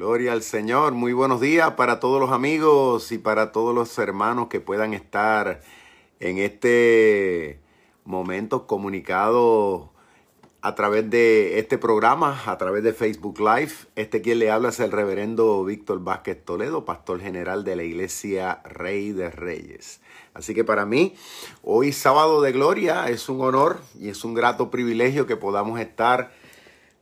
Gloria al Señor. Muy buenos días para todos los amigos y para todos los hermanos que puedan estar en este momento comunicado a través de este programa, a través de Facebook Live. Este quien le habla es el reverendo Víctor Vázquez Toledo, pastor general de la iglesia Rey de Reyes. Así que para mí, hoy sábado de gloria, es un honor y es un grato privilegio que podamos estar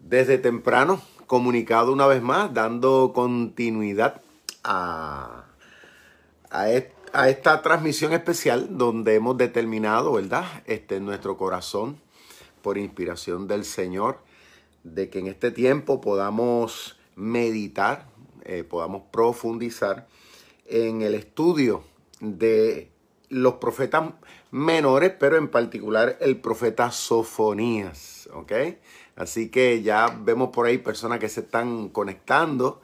desde temprano comunicado una vez más, dando continuidad a, a, esta transmisión especial donde hemos determinado, ¿verdad? Este, nuestro corazón, por inspiración del Señor, de que en este tiempo podamos meditar, eh, podamos profundizar en el estudio de los profetas menores, pero en particular el profeta Sofonías, ¿ok? Así que ya vemos por ahí personas que se están conectando.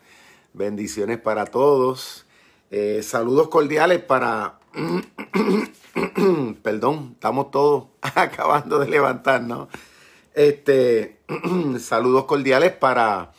Bendiciones para todos. Eh, saludos cordiales para... Perdón, estamos todos acabando de levantarnos. Este, saludos cordiales para,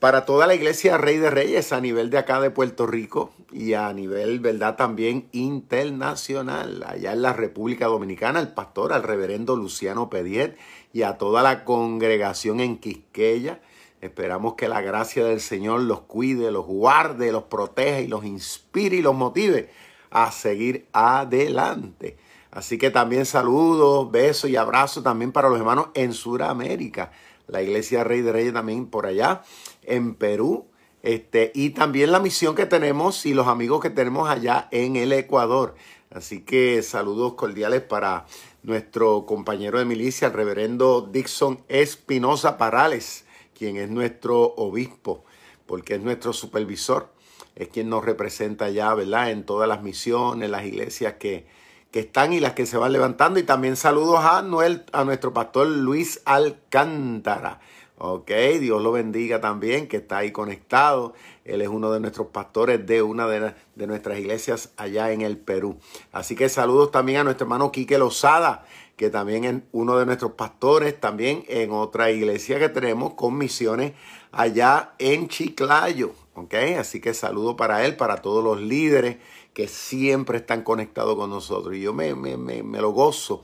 para toda la iglesia Rey de Reyes a nivel de acá de Puerto Rico y a nivel, ¿verdad? También internacional. Allá en la República Dominicana, el pastor, al reverendo Luciano Pediet y a toda la congregación en Quisqueya. Esperamos que la gracia del Señor los cuide, los guarde, los proteja y los inspire y los motive a seguir adelante. Así que también saludos, besos y abrazos también para los hermanos en Sudamérica. La Iglesia Rey de Reyes también por allá, en Perú. Este, y también la misión que tenemos y los amigos que tenemos allá en el Ecuador. Así que saludos cordiales para nuestro compañero de milicia, el reverendo Dixon Espinosa Parales, quien es nuestro obispo, porque es nuestro supervisor, es quien nos representa ya, ¿verdad? En todas las misiones, las iglesias que, que están y las que se van levantando. Y también saludos a, Noel, a nuestro pastor Luis Alcántara. Ok, Dios lo bendiga también, que está ahí conectado. Él es uno de nuestros pastores de una de, nuestras iglesias allá en el Perú. Así que saludos también a nuestro hermano Quique Lozada, que también es uno de nuestros pastores, también en otra iglesia que tenemos con misiones allá en Chiclayo. Ok, así que saludo para él, para todos los líderes que siempre están conectados con nosotros. Y yo me, me lo gozo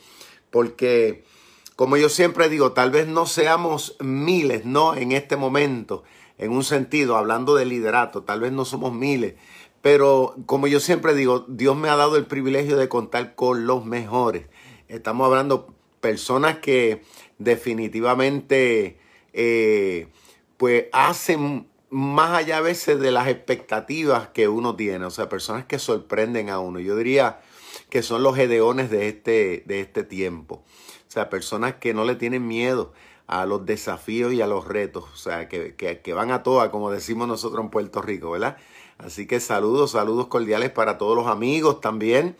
porque como yo siempre digo, tal vez no seamos miles, ¿no? En este momento, en un sentido, hablando de liderato, tal vez no somos miles, pero como yo siempre digo, Dios me ha dado el privilegio de contar con los mejores. Estamos hablando personas que definitivamente, eh, pues hacen más allá a veces de las expectativas que uno tiene, o sea, personas que sorprenden a uno. Yo diría que son los gedeones de este, de este tiempo. Personas que no le tienen miedo a los desafíos y a los retos, o sea, que, que, van a todas, como decimos nosotros en Puerto Rico, ¿verdad? Así que saludos, saludos cordiales para todos los amigos también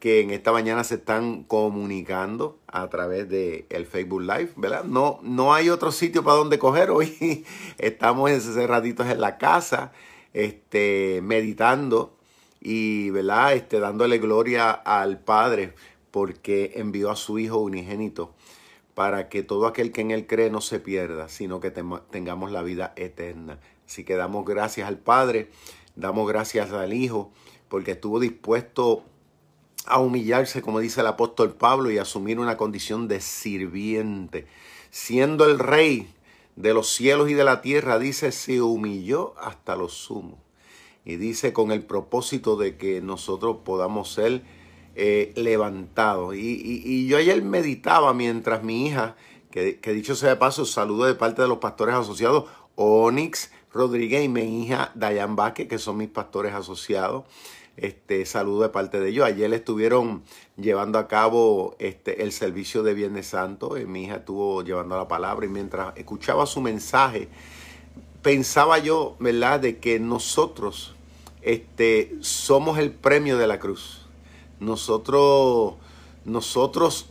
que en esta mañana se están comunicando a través de el Facebook Live, ¿verdad? No, no hay otro sitio para donde coger hoy. Estamos encerraditos en la casa, este, meditando y, ¿verdad? Este, dándole gloria al Padre porque envió a su Hijo unigénito para que todo aquel que en Él cree no se pierda, sino que tengamos la vida eterna. Así que damos gracias al Padre, damos gracias al Hijo, porque estuvo dispuesto a humillarse, como dice el apóstol Pablo, y asumir una condición de sirviente. Siendo el rey de los cielos y de la tierra, dice, se humilló hasta lo sumo. Y dice con el propósito de que nosotros podamos ser eh, levantado. Y, yo ayer meditaba mientras mi hija, que, dicho sea de paso, saludo de parte de los pastores asociados, Onyx Rodríguez y mi hija Dayan Vázquez, que son mis pastores asociados. Este saludo de parte de ellos. Ayer estuvieron llevando a cabo este, el servicio de Viernes Santo. Y mi hija estuvo llevando la palabra y mientras escuchaba su mensaje, pensaba yo, ¿verdad?, de que nosotros este, somos el premio de la cruz nosotros, nosotros,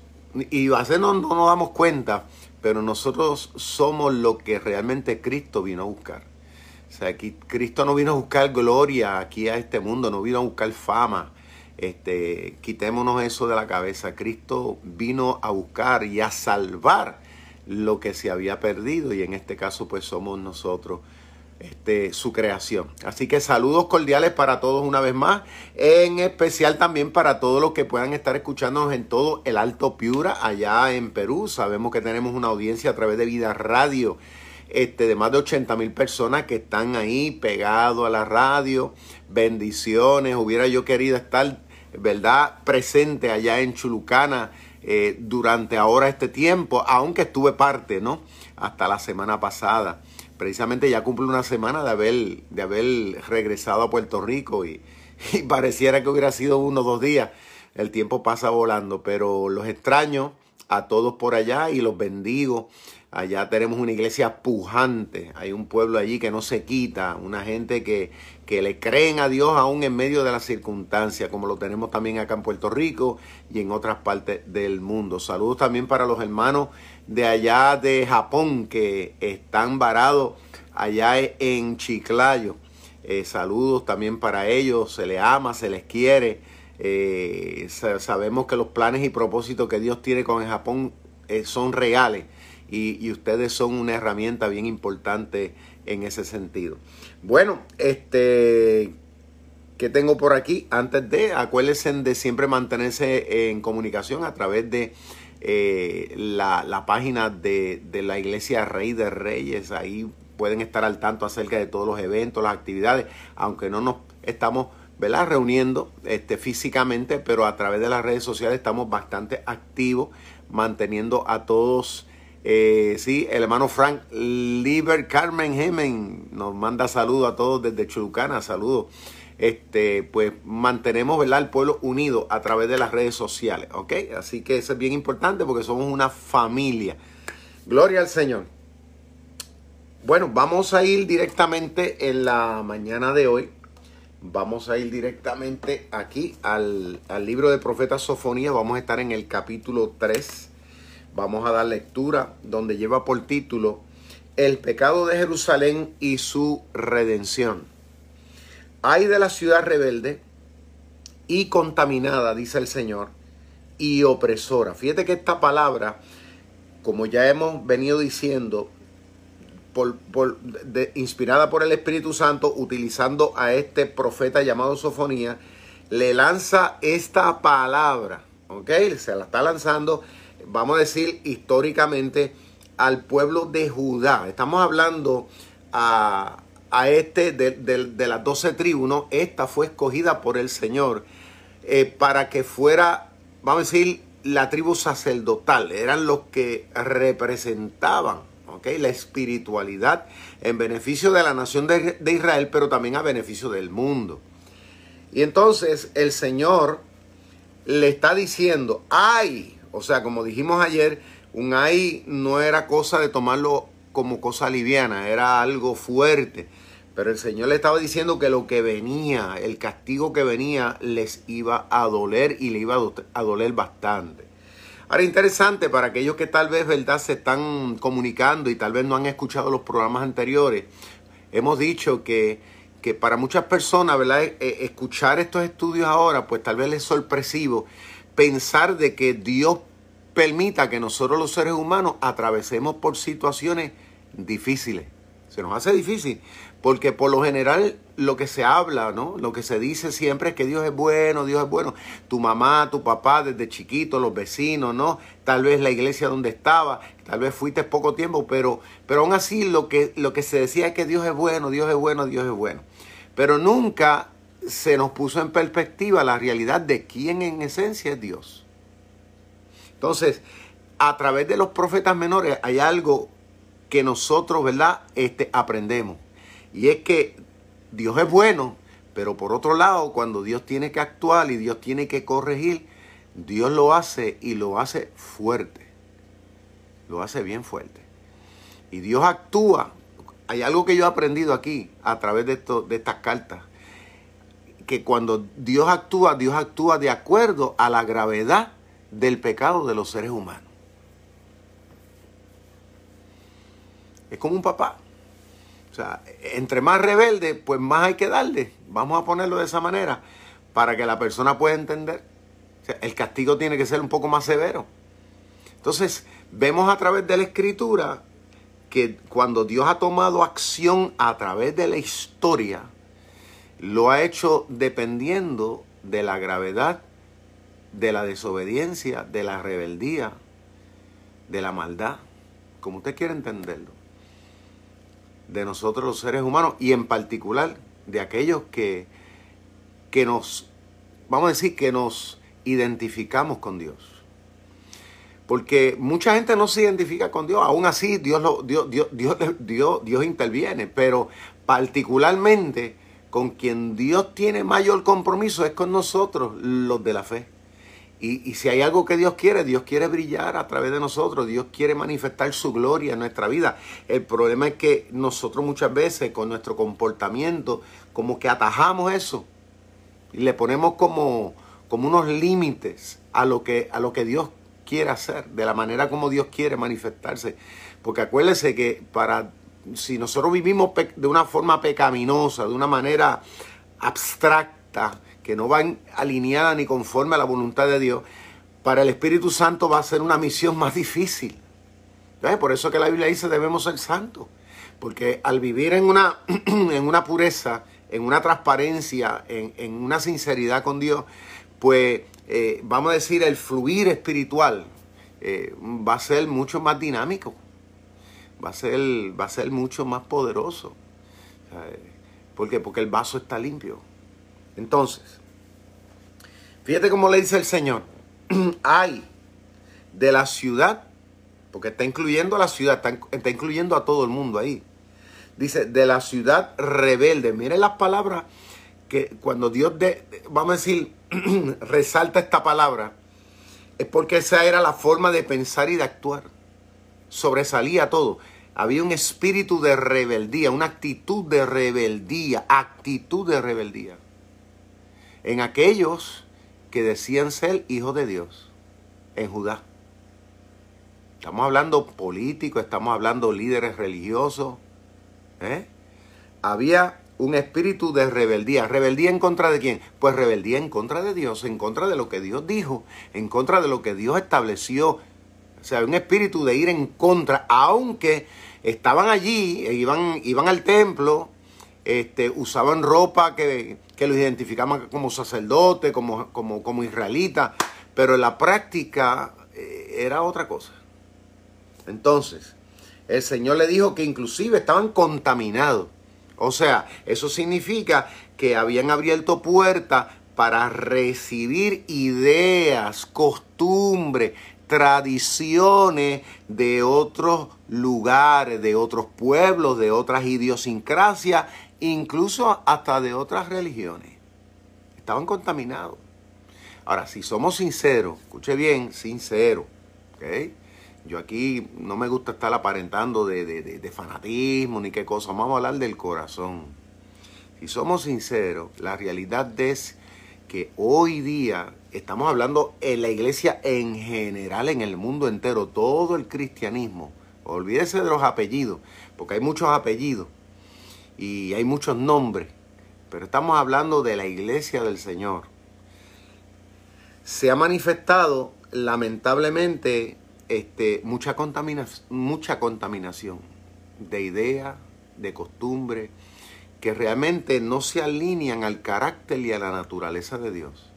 y a veces no, no nos damos cuenta, pero nosotros somos lo que realmente Cristo vino a buscar. O sea, aquí Cristo no vino a buscar gloria aquí a este mundo, no vino a buscar fama. Este, quitémonos eso de la cabeza. Cristo vino a buscar y a salvar lo que se había perdido y en este caso pues somos nosotros este, su creación. Así que saludos cordiales para todos una vez más, en especial también para todos los que puedan estar escuchándonos en todo el Alto Piura, allá en Perú. Sabemos que tenemos una audiencia a través de Vida Radio. Este, de más de 80 mil personas que están ahí pegados a la radio. Bendiciones. Hubiera yo querido estar, ¿verdad?, presente allá en Chulucana eh, durante ahora este tiempo, aunque estuve parte, ¿no? Hasta la semana pasada precisamente ya cumple una semana de haber, de haber regresado a Puerto Rico y, pareciera que hubiera sido uno o dos días. El tiempo pasa volando, pero los extraño a todos por allá y los bendigo. Allá tenemos una iglesia pujante, hay un pueblo allí que no se quita, una gente que, que le creen a Dios aún en medio de las circunstancias, como lo tenemos también acá en Puerto Rico y en otras partes del mundo. Saludos también para los hermanos de allá de Japón que están varados allá en Chiclayo. Eh, saludos también para ellos, se les ama, se les quiere. Eh, sabemos que los planes y propósitos que Dios tiene con el Japón eh, son reales y, y, ustedes son una herramienta bien importante en ese sentido. Bueno, este, ¿qué tengo por aquí? Antes de, acuérdense de siempre mantenerse en comunicación a través de eh, la, página de, la iglesia Rey de Reyes. Ahí pueden estar al tanto acerca de todos los eventos, las actividades, aunque no nos estamos ¿verdad? reuniendo este, físicamente, pero a través de las redes sociales estamos bastante activos, manteniendo a todos. Eh, sí, el hermano Frank Liber Carmen Hemen nos manda saludos a todos desde Chulucana, saludos este, pues mantenemos ¿verdad? el pueblo unido a través de las redes sociales, ¿ok? Así que eso es bien importante porque somos una familia. Gloria al Señor. Bueno, vamos a ir directamente en la mañana de hoy. Vamos a ir directamente aquí al, al libro de profeta Sofonía. Vamos a estar en el capítulo 3. Vamos a dar lectura donde lleva por título El pecado de Jerusalén y su redención. Hay de la ciudad rebelde y contaminada, dice el Señor, y opresora. Fíjate que esta palabra, como ya hemos venido diciendo, inspirada por el Espíritu Santo, utilizando a este profeta llamado Sofonía, le lanza esta palabra, ¿ok? Se la está lanzando, vamos a decir, históricamente al pueblo de Judá. Estamos hablando a, a este de, las doce tribus, esta fue escogida por el Señor eh, para que fuera, vamos a decir, la tribu sacerdotal, eran los que representaban la espiritualidad en beneficio de la nación de, de Israel, pero también a beneficio del mundo. Y entonces el Señor le está diciendo, ay, o sea, como dijimos ayer, un ay no era cosa de tomarlo como cosa liviana, era algo fuerte. Pero el Señor le estaba diciendo que lo que venía, el castigo que venía, les iba a doler y le iba a doler bastante. Ahora, interesante para aquellos que tal vez, ¿verdad?, se están comunicando y tal vez no han escuchado los programas anteriores. Hemos dicho que, que para muchas personas, ¿verdad?, e, e, escuchar estos estudios ahora, pues tal vez es sorpresivo pensar de que Dios permita que nosotros los seres humanos atravesemos por situaciones difíciles. Se nos hace difícil. Porque por lo general lo que se habla, ¿no? Lo que se dice siempre es que Dios es bueno, Dios es bueno. Tu mamá, tu papá desde chiquito, los vecinos, ¿no? Tal vez la iglesia donde estaba, tal vez fuiste poco tiempo, pero, pero aún así lo que, lo que se decía es que Dios es bueno, Dios es bueno, Dios es bueno. Pero nunca se nos puso en perspectiva la realidad de quién en esencia es Dios. Entonces, a través de los profetas menores hay algo que nosotros, ¿verdad? Este, aprendemos. Y es que Dios es bueno, pero por otro lado, cuando Dios tiene que actuar y Dios tiene que corregir, Dios lo hace y lo hace fuerte. Lo hace bien fuerte. Y Dios actúa. Hay algo que yo he aprendido aquí a través de, esto, de estas cartas. Que cuando Dios actúa, Dios actúa de acuerdo a la gravedad del pecado de los seres humanos. Es como un papá. Entre más rebelde, pues más hay que darle. Vamos a ponerlo de esa manera para que la persona pueda entender. El castigo tiene que ser un poco más severo. Entonces, vemos a través de la escritura que cuando Dios ha tomado acción a través de la historia, lo ha hecho dependiendo de la gravedad, de la desobediencia, de la rebeldía, de la maldad, como usted quiere entenderlo, de nosotros los seres humanos y en particular de aquellos que, que nos, vamos a decir, que nos identificamos con Dios. Porque mucha gente no se identifica con Dios, aún así Dios, lo, Dios, Dios, Dios, Dios, Dios interviene, pero particularmente con quien Dios tiene mayor compromiso es con nosotros, los de la fe. Y, si hay algo que Dios quiere, Dios quiere brillar a través de nosotros, Dios quiere manifestar su gloria en nuestra vida. El problema es que nosotros muchas veces con nuestro comportamiento como que atajamos eso y le ponemos como, como unos límites a lo, que, a lo que Dios quiere hacer, de la manera como Dios quiere manifestarse. Porque acuérdese que para si nosotros vivimos de una forma pecaminosa, de una manera abstracta, que no van alineada ni conforme a la voluntad de Dios, para el Espíritu Santo va a ser una misión más difícil. Por eso que la Biblia dice debemos ser santos. Porque al vivir en una, en una pureza, en una transparencia, en, una sinceridad con Dios, pues eh, vamos a decir, el fluir espiritual eh, va a ser mucho más dinámico, va a ser, va a ser mucho más poderoso. ¿Por qué? Porque el vaso está limpio. Entonces, Fíjate cómo le dice el Señor. Hay de la ciudad, porque está incluyendo a la ciudad, está, incluyendo a todo el mundo ahí. Dice, de la ciudad rebelde. Miren las palabras que cuando Dios, de, vamos a decir, resalta esta palabra, es porque esa era la forma de pensar y de actuar. Sobresalía todo. Había un espíritu de rebeldía, una actitud de rebeldía, actitud de rebeldía. En aquellos que decían ser hijos de Dios en Judá. Estamos hablando políticos, estamos hablando líderes religiosos. ¿eh? Había un espíritu de rebeldía. ¿Rebeldía en contra de quién? Pues rebeldía en contra de Dios, en contra de lo que Dios dijo, en contra de lo que Dios estableció. O sea, un espíritu de ir en contra, aunque estaban allí, iban, iban al templo, este, usaban ropa que, que los identificaban como sacerdote, como, como, como israelita, pero en la práctica eh, era otra cosa. Entonces, el Señor le dijo que inclusive estaban contaminados. O sea, eso significa que habían abierto puertas para recibir ideas, costumbres, tradiciones de otros lugares, de otros pueblos, de otras idiosincrasias incluso hasta de otras religiones. Estaban contaminados. Ahora, si somos sinceros, escuche bien, sincero, ¿ok? Yo aquí no me gusta estar aparentando de, fanatismo ni qué cosa, vamos a hablar del corazón. Si somos sinceros, la realidad es que hoy día estamos hablando en la iglesia en general, en el mundo entero, todo el cristianismo. Olvídese de los apellidos, porque hay muchos apellidos y hay muchos nombres, pero estamos hablando de la iglesia del Señor. Se ha manifestado lamentablemente este, mucha, mucha contaminación de ideas, de costumbres, que realmente no se alinean al carácter y a la naturaleza de Dios,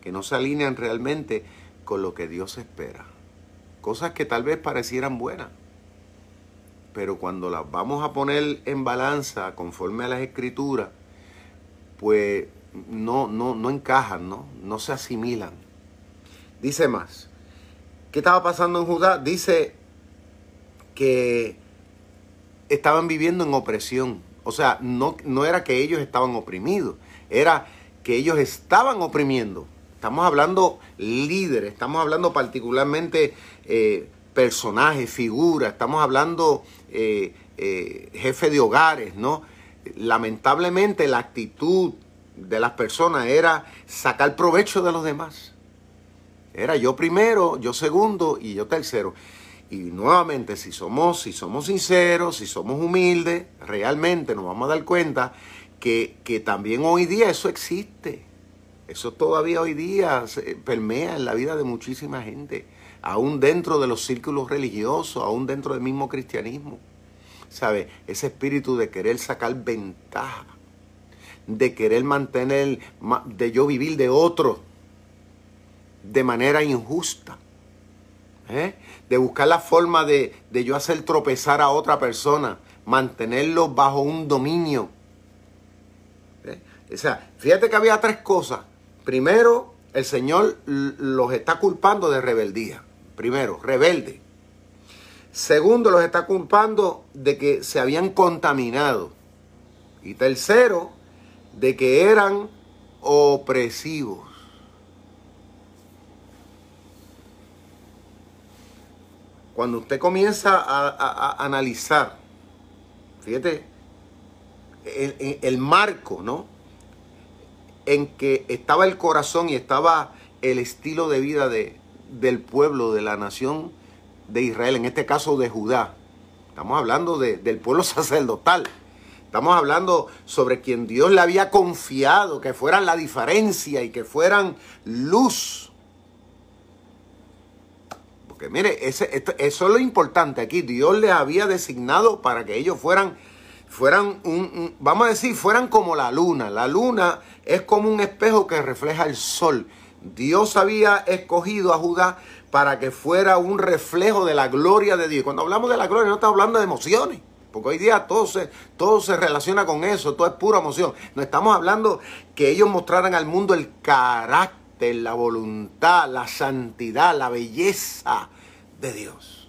que no se alinean realmente con lo que Dios espera. Cosas que tal vez parecieran buenas, pero cuando las vamos a poner en balanza conforme a las escrituras, pues no, no, no encajan, ¿no? no se asimilan. Dice más, ¿qué estaba pasando en Judá? Dice que estaban viviendo en opresión. O sea, no, no era que ellos estaban oprimidos, era que ellos estaban oprimiendo. Estamos hablando líderes, estamos hablando particularmente eh, personajes, figuras, estamos hablando eh, eh, jefe de hogares, ¿no? Lamentablemente la actitud de las personas era sacar provecho de los demás. Era yo primero, yo segundo y yo tercero. Y nuevamente, si somos, si somos sinceros, si somos humildes, realmente nos vamos a dar cuenta que, que también hoy día eso existe. Eso todavía hoy día permea en la vida de muchísima gente aún dentro de los círculos religiosos, aún dentro del mismo cristianismo. ¿sabe? Ese espíritu de querer sacar ventaja, de querer mantener, de yo vivir de otro de manera injusta. ¿eh? De buscar la forma de, de yo hacer tropezar a otra persona, mantenerlo bajo un dominio. ¿eh? O sea, fíjate que había tres cosas. Primero, el Señor los está culpando de rebeldía. Primero, rebelde. Segundo, los está culpando de que se habían contaminado. Y tercero, de que eran opresivos. Cuando usted comienza a, analizar, fíjate, el, el marco, ¿no? En que estaba el corazón y estaba el estilo de vida de, del pueblo, de la nación de Israel, en este caso de Judá. Estamos hablando del pueblo sacerdotal. Estamos hablando sobre quien Dios le había confiado que fueran la diferencia y que fueran luz. Porque mire, ese, eso es lo importante aquí. Dios les había designado para que ellos fueran, fueran un, vamos a decir, fueran como la luna. La luna es como un espejo que refleja el sol. Dios había escogido a Judá para que fuera un reflejo de la gloria de Dios. Cuando hablamos de la gloria no estamos hablando de emociones, porque hoy día todo se, todo se relaciona con eso, todo es pura emoción. No estamos hablando que ellos mostraran al mundo el carácter, la voluntad, la santidad, la belleza de Dios.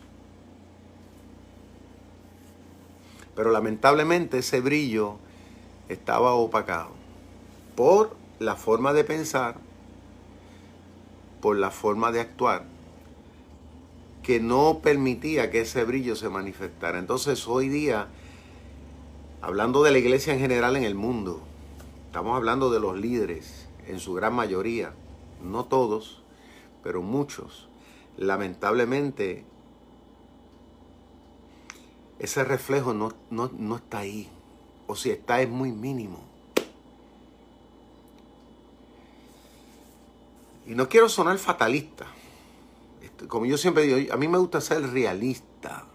Pero lamentablemente ese brillo estaba opacado por la forma de pensar, por la forma de actuar que no permitía que ese brillo se manifestara. Entonces hoy día, hablando de la iglesia en general en el mundo, estamos hablando de los líderes en su gran mayoría, no todos, pero muchos, lamentablemente ese reflejo no, no, no está ahí, o si está es muy mínimo. Y no quiero sonar fatalista, como yo siempre digo, a mí me gusta ser realista.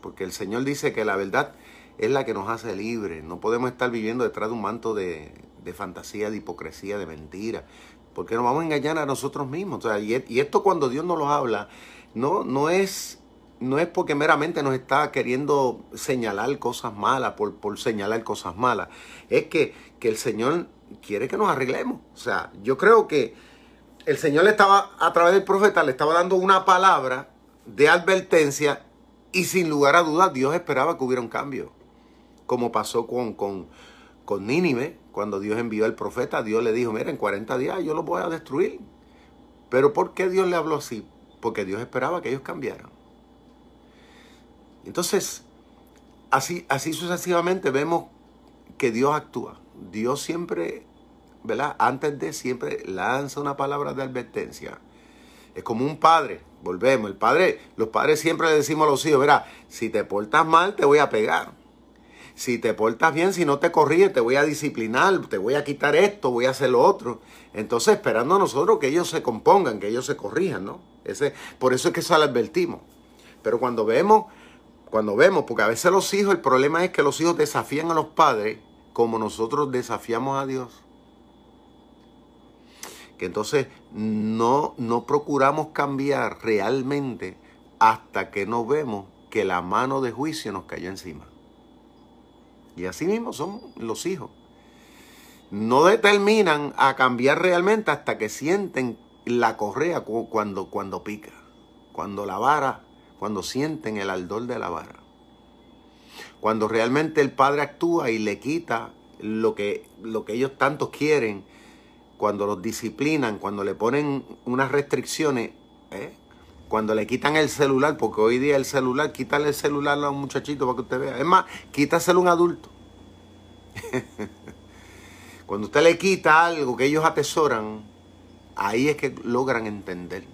Porque el Señor dice que la verdad es la que nos hace libres. No podemos estar viviendo detrás de un manto de, fantasía, de hipocresía, de mentira. Porque nos vamos a engañar a nosotros mismos. y, esto cuando Dios nos lo habla, no, no, es, no es porque meramente nos está queriendo señalar cosas malas, por, por señalar cosas malas. Es que, que el Señor quiere que nos arreglemos. O sea, yo creo que el Señor le estaba, a través del profeta, le estaba dando una palabra de advertencia y sin lugar a dudas Dios esperaba que hubiera un cambio. Como pasó con, con, con Nínive, cuando Dios envió al profeta, Dios le dijo, mira, en 40 días yo los voy a destruir. Pero ¿por qué Dios le habló así? Porque Dios esperaba que ellos cambiaran. Entonces, así, así sucesivamente vemos que Dios actúa. Dios siempre ¿verdad? Antes de siempre lanza una palabra de advertencia. Es como un padre, volvemos, el padre, los padres siempre le decimos a los hijos, verá, si te portas mal te voy a pegar. Si te portas bien, si no te corriges, te voy a disciplinar, te voy a quitar esto, voy a hacer lo otro. Entonces, esperando a nosotros que ellos se compongan, que ellos se corrijan, ¿no? Ese, por eso es que eso lo advertimos. Pero cuando vemos, cuando vemos, porque a veces los hijos, el problema es que los hijos desafían a los padres como nosotros desafiamos a Dios entonces no, no procuramos cambiar realmente hasta que no vemos que la mano de juicio nos cayó encima. Y así mismo son los hijos. No determinan a cambiar realmente hasta que sienten la correa cuando, cuando pica, cuando la vara, cuando sienten el ardor de la vara. Cuando realmente el padre actúa y le quita lo que, lo que ellos tanto quieren cuando los disciplinan, cuando le ponen unas restricciones, ¿eh? cuando le quitan el celular, porque hoy día el celular, quítale el celular a un muchachito para que usted vea. Es más, quítaselo a un adulto. cuando usted le quita algo que ellos atesoran, ahí es que logran entender.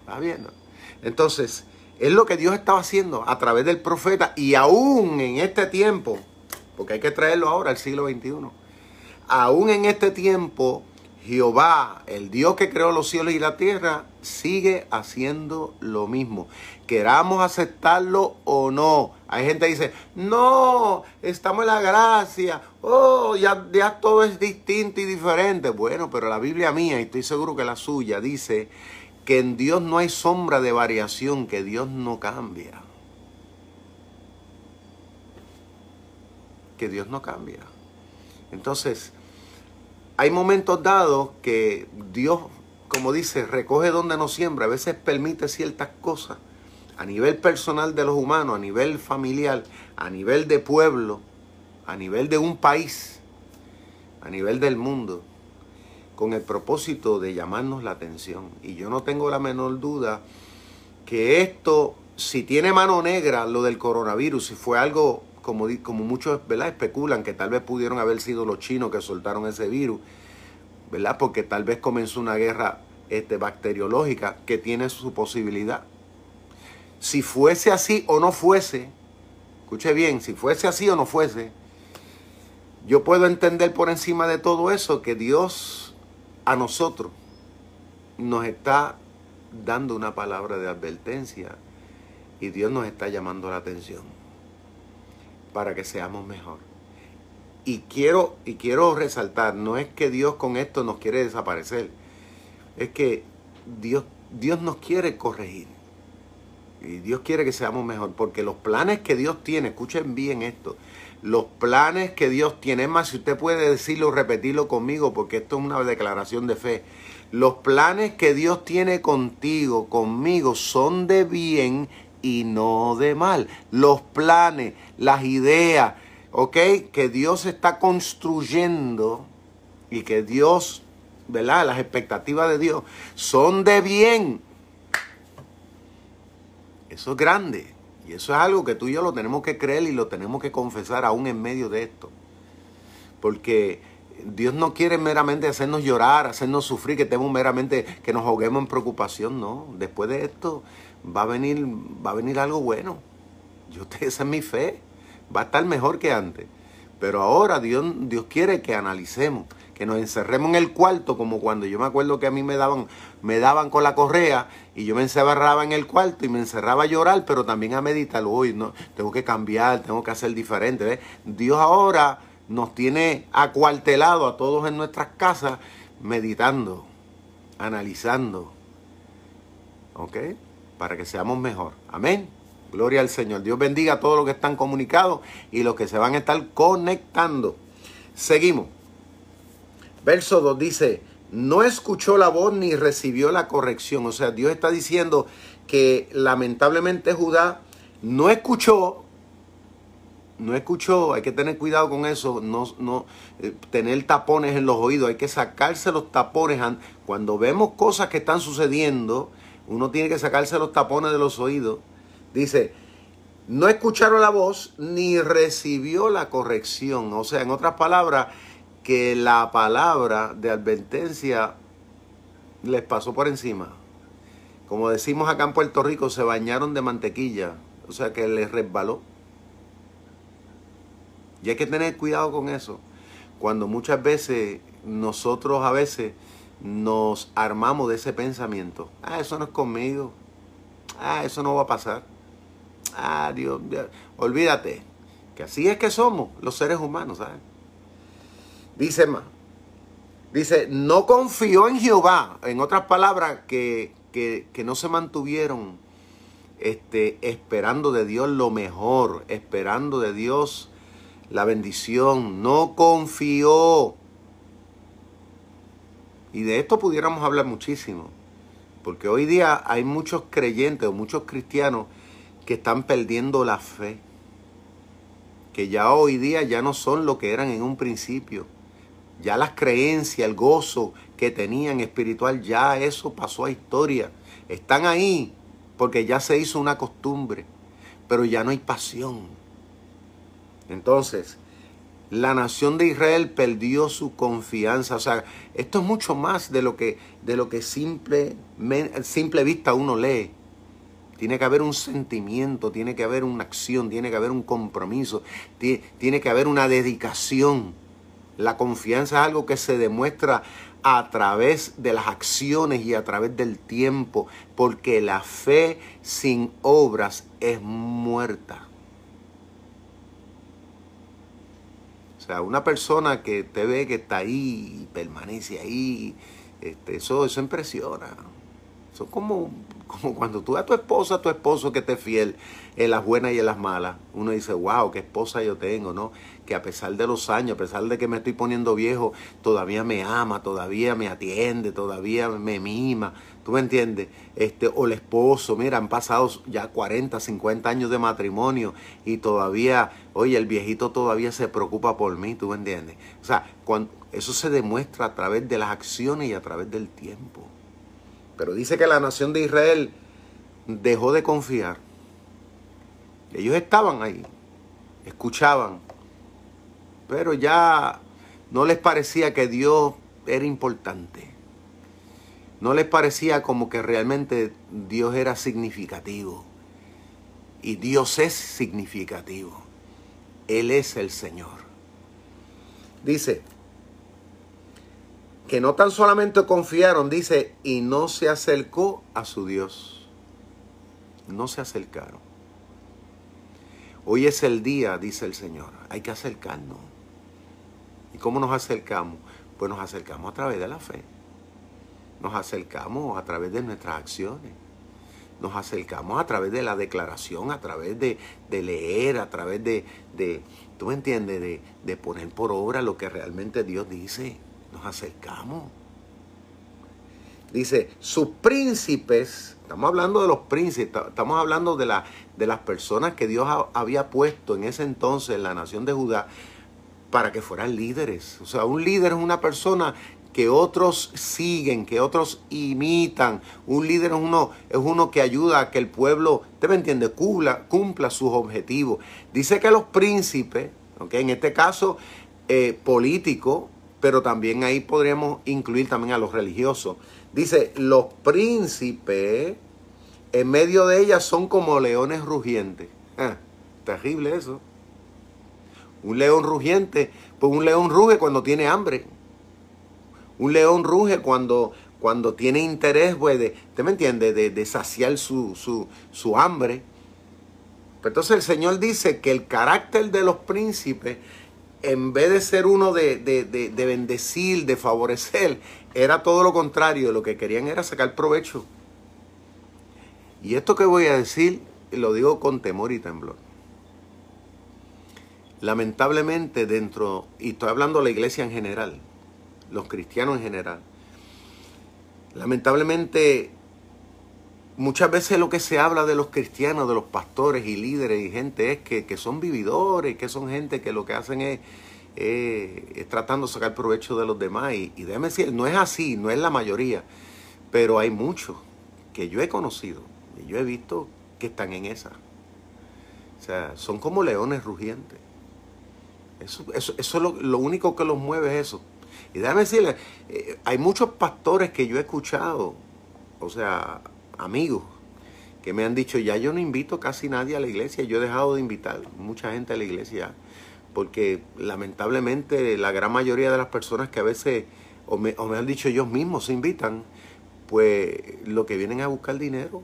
¿Está viendo? Entonces, es lo que Dios estaba haciendo a través del profeta y aún en este tiempo, porque hay que traerlo ahora al siglo XXI, aún en este tiempo Jehová, el Dios que creó los cielos y la tierra, sigue haciendo lo mismo. Queramos aceptarlo o no. Hay gente que dice, no, estamos en la gracia. Oh, ya, ya todo es distinto y diferente. Bueno, pero la Biblia mía, y estoy seguro que la suya, dice que en Dios no hay sombra de variación, que Dios no cambia. Que Dios no cambia. Entonces, hay momentos dados que Dios, como dice, recoge donde no siembra, a veces permite ciertas cosas a nivel personal de los humanos, a nivel familiar, a nivel de pueblo, a nivel de un país, a nivel del mundo, con el propósito de llamarnos la atención. Y yo no tengo la menor duda que esto, si tiene mano negra, lo del coronavirus, si fue algo como, como muchos ¿verdad? especulan que tal vez pudieron haber sido los chinos que soltaron ese virus, ¿verdad? Porque tal vez comenzó una guerra este, bacteriológica que tiene su posibilidad. Si fuese así o no fuese, escuche bien, si fuese así o no fuese, yo puedo entender por encima de todo eso que Dios a nosotros nos está dando una palabra de advertencia y Dios nos está llamando la atención para que seamos mejor. Y quiero, y quiero resaltar, no es que Dios con esto nos quiere desaparecer, es que Dios, Dios nos quiere corregir. Y Dios quiere que seamos mejor, porque los planes que Dios tiene, escuchen bien esto, los planes que Dios tiene, es más, si usted puede decirlo, repetirlo conmigo, porque esto es una declaración de fe, los planes que Dios tiene contigo, conmigo, son de bien y no de mal. Los planes, las ideas, ¿ok? Que Dios está construyendo y que Dios, ¿verdad? Las expectativas de Dios son de bien. Eso es grande. Y eso es algo que tú y yo lo tenemos que creer y lo tenemos que confesar aún en medio de esto. Porque Dios no quiere meramente hacernos llorar, hacernos sufrir, que estemos meramente, que nos ahoguemos en preocupación, no. Después de esto va a venir, va a venir algo bueno. Yo, esa es mi fe. Va a estar mejor que antes. Pero ahora Dios, Dios quiere que analicemos, que nos encerremos en el cuarto, como cuando yo me acuerdo que a mí me daban, me daban con la correa y yo me encerraba en el cuarto y me encerraba a llorar, pero también a meditar. Uy, no, tengo que cambiar, tengo que hacer diferente. Dios ahora nos tiene acuartelado a todos en nuestras casas meditando, analizando. ¿Ok? Para que seamos mejor. Amén. Gloria al Señor. Dios bendiga a todos los que están comunicados y los que se van a estar conectando. Seguimos. Verso 2 dice, no escuchó la voz ni recibió la corrección. O sea, Dios está diciendo que lamentablemente Judá no escuchó no escuchó, hay que tener cuidado con eso, no, no eh, tener tapones en los oídos, hay que sacarse los tapones. Cuando vemos cosas que están sucediendo, uno tiene que sacarse los tapones de los oídos. Dice, no escucharon la voz ni recibió la corrección. O sea, en otras palabras, que la palabra de advertencia les pasó por encima. Como decimos acá en Puerto Rico, se bañaron de mantequilla. O sea, que les resbaló. Y hay que tener cuidado con eso. Cuando muchas veces nosotros a veces nos armamos de ese pensamiento. Ah, eso no es conmigo. Ah, eso no va a pasar. Ah, Dios, olvídate. Que así es que somos los seres humanos, ¿sabes? Dice más. Dice, no confió en Jehová. En otras palabras, que, que, que no se mantuvieron este, esperando de Dios lo mejor, esperando de Dios la bendición, no confió. Y de esto pudiéramos hablar muchísimo, porque hoy día hay muchos creyentes o muchos cristianos que están perdiendo la fe, que ya hoy día ya no son lo que eran en un principio. Ya las creencias, el gozo que tenían espiritual, ya eso pasó a historia. Están ahí porque ya se hizo una costumbre, pero ya no hay pasión entonces, la nación de Israel perdió su confianza. O sea, esto es mucho más de lo que, de lo que simple, simple vista uno lee. Tiene que haber un sentimiento, tiene que haber una acción, tiene que haber un compromiso, tiene que haber una dedicación. La confianza es algo que se demuestra a través de las acciones y a través del tiempo, porque la fe sin obras es muerta. O sea, una persona que te ve que está ahí y permanece ahí, este, eso, eso impresiona. Eso es como, como cuando tú a tu esposa, a tu esposo que te es fiel en las buenas y en las malas. Uno dice, wow, qué esposa yo tengo, ¿no? Que a pesar de los años, a pesar de que me estoy poniendo viejo, todavía me ama, todavía me atiende, todavía me mima. ¿Tú me entiendes? Este, o el esposo, mira, han pasado ya 40, 50 años de matrimonio y todavía, oye, el viejito todavía se preocupa por mí, ¿tú me entiendes? O sea, cuando, eso se demuestra a través de las acciones y a través del tiempo. Pero dice que la nación de Israel dejó de confiar. Ellos estaban ahí, escuchaban, pero ya no les parecía que Dios era importante. No les parecía como que realmente Dios era significativo. Y Dios es significativo. Él es el Señor. Dice, que no tan solamente confiaron, dice, y no se acercó a su Dios. No se acercaron. Hoy es el día, dice el Señor, hay que acercarnos. ¿Y cómo nos acercamos? Pues nos acercamos a través de la fe. Nos acercamos a través de nuestras acciones. Nos acercamos a través de la declaración, a través de, leer, a través de, de, ¿tú me entiendes? De, de poner por obra lo que realmente Dios dice nos acercamos. Dice, sus príncipes, estamos hablando de los príncipes, estamos hablando de, la, de las personas que Dios había puesto en ese entonces en la nación de Judá para que fueran líderes. O sea, un líder es una persona que otros siguen, que otros imitan. Un líder es uno, es uno que ayuda a que el pueblo, ¿te me entiende?, cumpla, sus objetivos. Dice que los príncipes, ¿okay? en este caso eh, político, pero también ahí podríamos incluir también a los religiosos. Dice, los príncipes en medio de ellas son como leones rugientes. Ah, terrible eso. Un león rugiente, pues un león ruge cuando tiene hambre. Un león ruge cuando, cuando tiene interés, pues, de, ¿te me entiende? De, saciar su, su, su hambre. Pues entonces el Señor dice que el carácter de los príncipes en vez de ser uno de, de, bendecir, de favorecer, era todo lo contrario. Lo que querían era sacar provecho. Y esto que voy a decir, lo digo con temor y temblor. Lamentablemente dentro, y estoy hablando de la iglesia en general, los cristianos en general, lamentablemente muchas veces lo que se habla de los cristianos, de los pastores y líderes y gente es que, son vividores, que son gente que lo que hacen es, tratando de sacar provecho de los demás. Y, y déjame decir, no es así, no es la mayoría, pero hay muchos que yo he conocido y yo he visto que están en esa. O sea, son como leones rugientes. Eso, eso, eso es lo, lo, único que los mueve es eso. Y déjame decirle, eh, hay muchos pastores que yo he escuchado, o sea, amigos que me han dicho, ya yo no invito casi nadie a la iglesia, yo he dejado de invitar mucha gente a la iglesia, porque lamentablemente la gran mayoría de las personas que a veces, o me, o me han dicho ellos mismos, se invitan, pues lo que vienen a buscar dinero,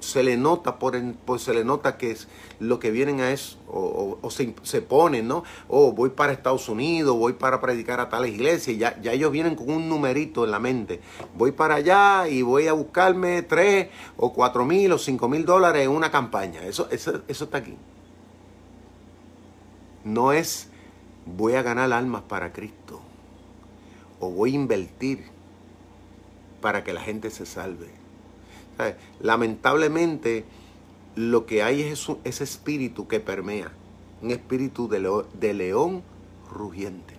se le nota por, pues se le nota que es lo que vienen a eso o, se, se, ponen no o voy para Estados Unidos voy para predicar a tales iglesias ya, ya ellos vienen con un numerito en la mente. Voy para allá y voy a buscarme tres o cuatro mil o cinco mil dólares en una campaña. Eso, eso, eso está aquí. No es voy a ganar almas para Cristo o voy a invertir para que la gente se salve Lamentablemente, lo que hay es ese espíritu que permea, un espíritu de, león rugiente.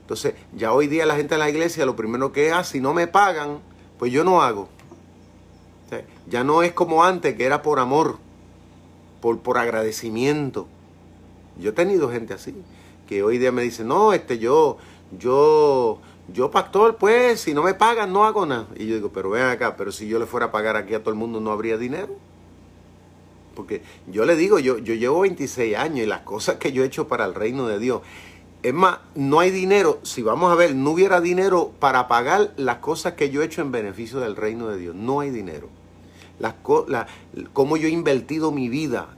Entonces, ya hoy día la gente en la iglesia lo primero que hace, si no me pagan, pues yo no hago. ya no es como antes, que era por amor, por, por agradecimiento. Yo he tenido gente así, que hoy día me dice, no, este yo, yo, yo pastor, pues, si no me pagan, no hago nada. Y yo digo, pero ven acá, pero si yo le fuera a pagar aquí a todo el mundo, no habría dinero. Porque yo le digo, yo, yo llevo 26 años y las cosas que yo he hecho para el reino de Dios, Es más, no hay dinero, si vamos a ver, no hubiera dinero para pagar las cosas que yo he hecho en beneficio del reino de Dios. No hay dinero. Las, la, cómo yo he invertido mi vida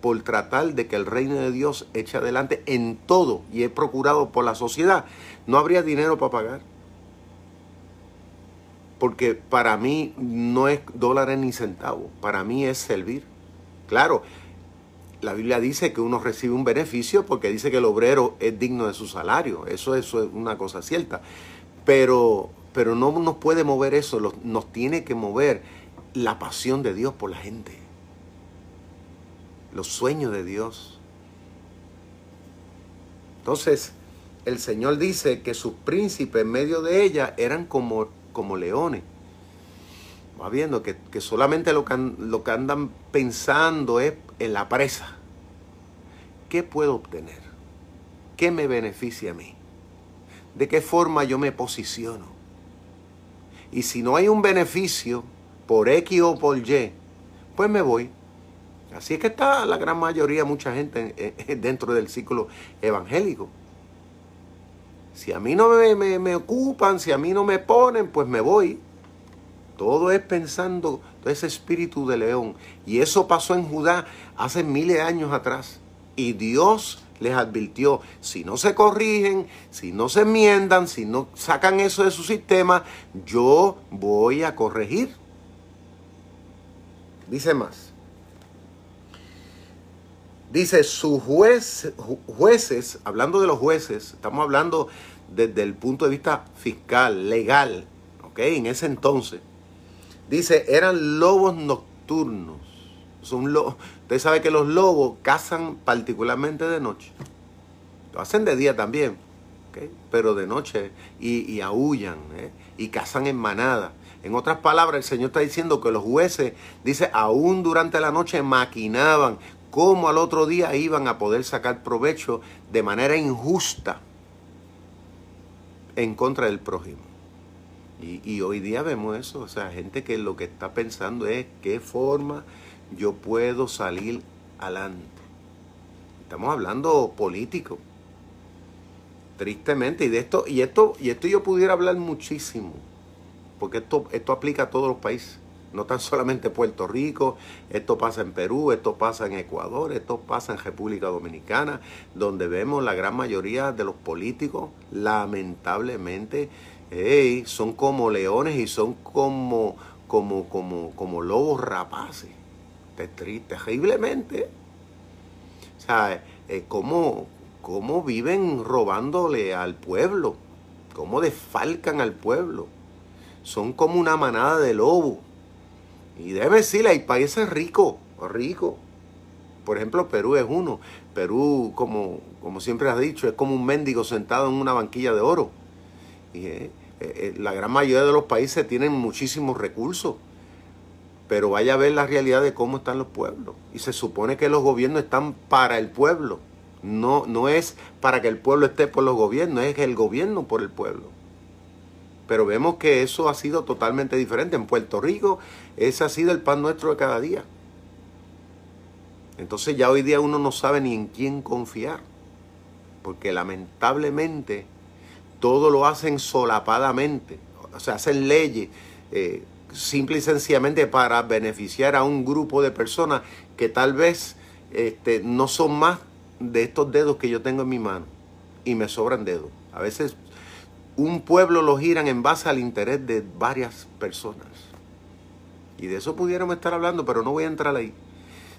por tratar de que el reino de Dios eche adelante en todo y he procurado por la sociedad, no habría dinero para pagar. Porque para mí no es dólares ni centavos, para mí es servir. Claro, la Biblia dice que uno recibe un beneficio porque dice que el obrero es digno de su salario. Eso, eso es una cosa cierta. Pero, pero no nos puede mover eso, nos tiene que mover la pasión de Dios por la gente. Los sueños de Dios. Entonces, el Señor dice que sus príncipes en medio de ella eran como, como leones. Va viendo que, solamente lo que, lo que andan pensando es en la presa. ¿Qué puedo obtener? ¿Qué me beneficia a mí? ¿De qué forma yo me posiciono? Y si no hay un beneficio por X o por Y, pues me voy. Así es que está la gran mayoría, mucha gente dentro del ciclo evangélico. Si a mí no me, me, ocupan, si a mí no me ponen, pues me voy. Todo es pensando ese espíritu de león. Y eso pasó en Judá hace miles de años atrás. Y Dios les advirtió, si no se corrigen, si no se enmiendan, si no sacan eso de su sistema, yo voy a corregir. Dice más. Dice, sus jueces, hablando de los jueces, estamos hablando desde el punto de vista fiscal, legal, ¿ok? En ese entonces. Dice, eran lobos nocturnos. Son lobos. Usted sabe que los lobos cazan particularmente de noche. Lo hacen de día también, pero de noche y, aullan ¿eh? y cazan en manada. En otras palabras, el Señor está diciendo que los jueces, dice, aún durante la noche maquinaban cómo al otro día iban a poder sacar provecho de manera injusta en contra del prójimo. Y, hoy día vemos eso, o sea, gente que lo que está pensando es qué forma yo puedo salir adelante. Estamos hablando político. Tristemente, y de esto, y esto, y esto yo pudiera hablar muchísimo, porque esto, esto aplica a todos los países, no tan solamente Puerto Rico, esto pasa en Perú, esto pasa en Ecuador, esto pasa en República Dominicana, donde vemos la gran mayoría de los políticos, lamentablemente, son como leones y son como, como, como, como lobos rapaces. Terriblemente. O sea, eh, cómo, cómo viven robándole al pueblo, cómo desfalcan al pueblo. Son como una manada de lobos. Y debe decirle, hay países ricos, ricos. Por ejemplo, Perú es uno. Perú, como, como siempre has dicho, es como un mendigo sentado en una banquilla de oro. Eh, eh, la gran mayoría de los países tienen muchísimos recursos, pero vaya a ver la realidad de cómo están los pueblos. Y se supone que los gobiernos están para el pueblo. No, no es para que el pueblo esté por los gobiernos, es el gobierno por el pueblo. Pero vemos que eso ha sido totalmente diferente. En Puerto Rico, ese ha sido el pan nuestro de cada día. Entonces ya hoy día uno no sabe ni en quién confiar. Porque lamentablemente todo lo hacen solapadamente, o sea, hacen leyes eh, simple y sencillamente para beneficiar a un grupo de personas que tal vez este, no son más de estos dedos que yo tengo en mi mano y me sobran dedos. A veces un pueblo lo giran en base al interés de varias personas. Y de eso pudiéramos estar hablando, pero no voy a entrar ahí.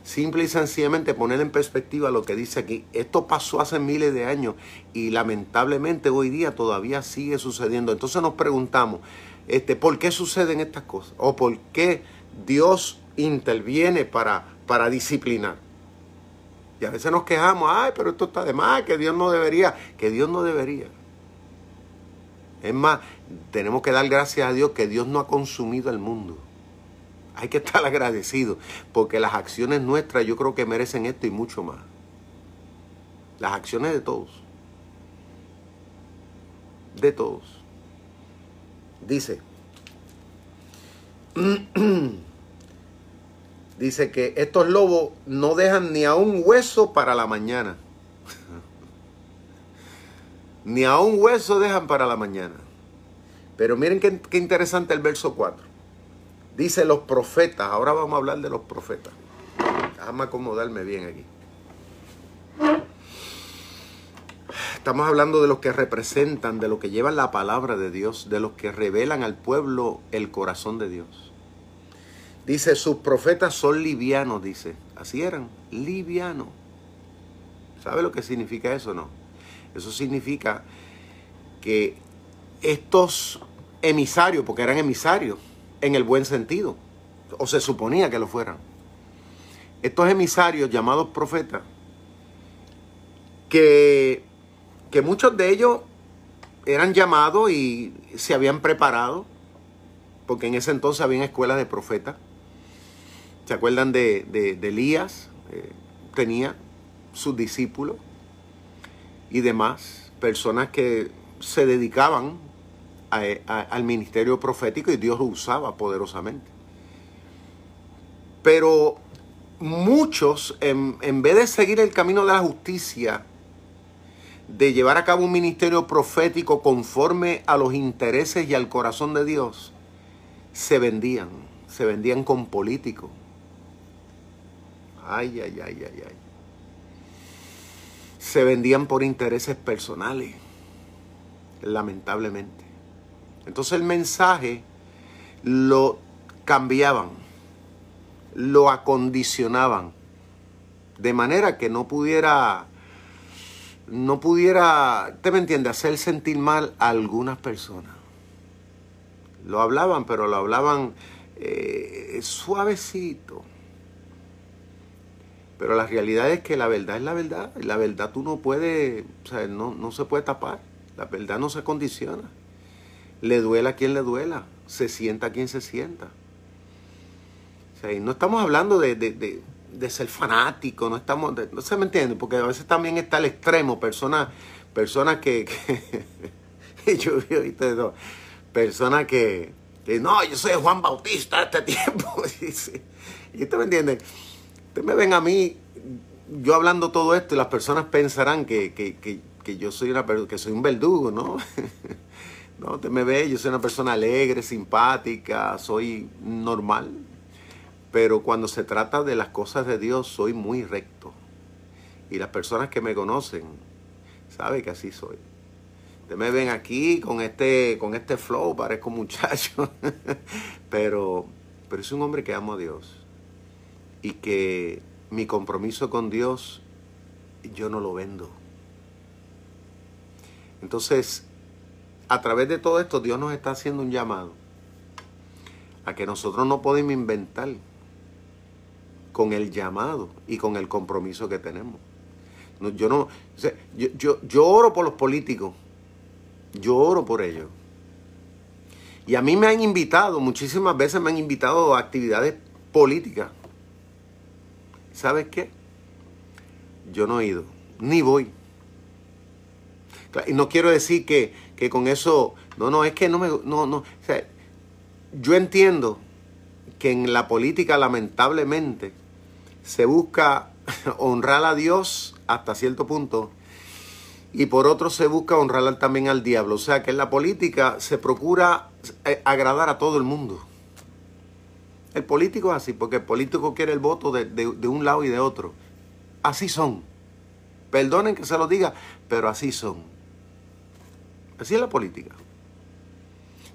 Simple y sencillamente poner en perspectiva lo que dice aquí. Esto pasó hace miles de años y lamentablemente hoy día todavía sigue sucediendo. Entonces nos preguntamos, este, ¿por qué suceden estas cosas? ¿O por qué Dios interviene para, para disciplinar? Y a veces nos quejamos, ay, pero esto está de más, que Dios no debería, que Dios no debería. Es más, tenemos que dar gracias a Dios que Dios no ha consumido el mundo. Hay que estar agradecido porque las acciones nuestras yo creo que merecen esto y mucho más. Las acciones de todos. De todos. Dice. Dice que estos lobos no dejan ni a un hueso para la mañana. Ni a un hueso dejan para la mañana. Pero miren qué, interesante el verso 4. Dice los profetas. Ahora vamos a hablar de los profetas. Déjame acomodarme bien aquí. Estamos hablando de los que representan, de los que llevan la palabra de Dios, de los que revelan al pueblo el corazón de Dios. Dice, sus profetas son livianos, dice. Así eran, livianos. ¿Sabe lo que significa eso? No. Eso significa que estos emisarios, porque eran emisarios en el buen sentido, o se suponía que lo fueran, estos emisarios llamados profetas, que, que muchos de ellos eran llamados y se habían preparado, porque en ese entonces había escuelas de profetas. ¿Se acuerdan de, Elías? Eh, tenía sus discípulos y demás, personas que se dedicaban al ministerio profético y Dios lo usaba poderosamente. Pero muchos, en, en, vez de seguir el camino de la justicia, de llevar a cabo un ministerio profético conforme a los intereses y al corazón de Dios, se vendían, se vendían con políticos. Ay, ay, ay, ay, ay. Se vendían por intereses personales, lamentablemente. Entonces el mensaje lo cambiaban lo acondicionaban de manera que no pudiera no pudiera, te me entiende, hacer sentir mal a algunas personas. Lo hablaban, pero lo hablaban eh, suavecito. Pero la realidad es que la verdad es la verdad. Y la verdad tú no puedes, o sea, no, no se puede tapar. La verdad no se condiciona. Le duela a quien le duela. Se sienta a quien se sienta no estamos hablando de, ser fanático, no estamos, no se me entiende, porque a veces también está el extremo, personas, personas que, yo visto personas que, no, yo soy Juan Bautista este tiempo, y usted me entiende, ustedes me ven a mí, yo hablando todo esto y las personas pensarán que, que yo soy una que soy un verdugo, ¿no? no, usted me ve, yo soy una persona alegre, simpática, soy normal, pero cuando se trata de las cosas de Dios, soy muy recto. Y las personas que me conocen saben que así soy. Ustedes me ven aquí con este, con este flow, parezco muchacho. pero, pero es un hombre que amo a Dios. Y que mi compromiso con Dios, yo no lo vendo. Entonces, a través de todo esto, Dios nos está haciendo un llamado a que nosotros no podemos inventar con el llamado y con el compromiso que tenemos. yo no, yo, yo, oro por los políticos, yo oro por ellos. Y a mí me han invitado, muchísimas veces me han invitado a actividades políticas. ¿Sabes qué? Yo no he ido, ni voy. Y no quiero decir que, que con eso, no, no, es que no me, no, no, yo entiendo que en la política lamentablemente se busca honrar a Dios hasta cierto punto y por otro se busca honrar también al diablo. O sea que en la política se procura eh, agradar a todo el mundo. El político es así, porque el político quiere el voto de, de un lado y de otro. Así son. Perdonen que se lo diga, pero así son. Así es la política.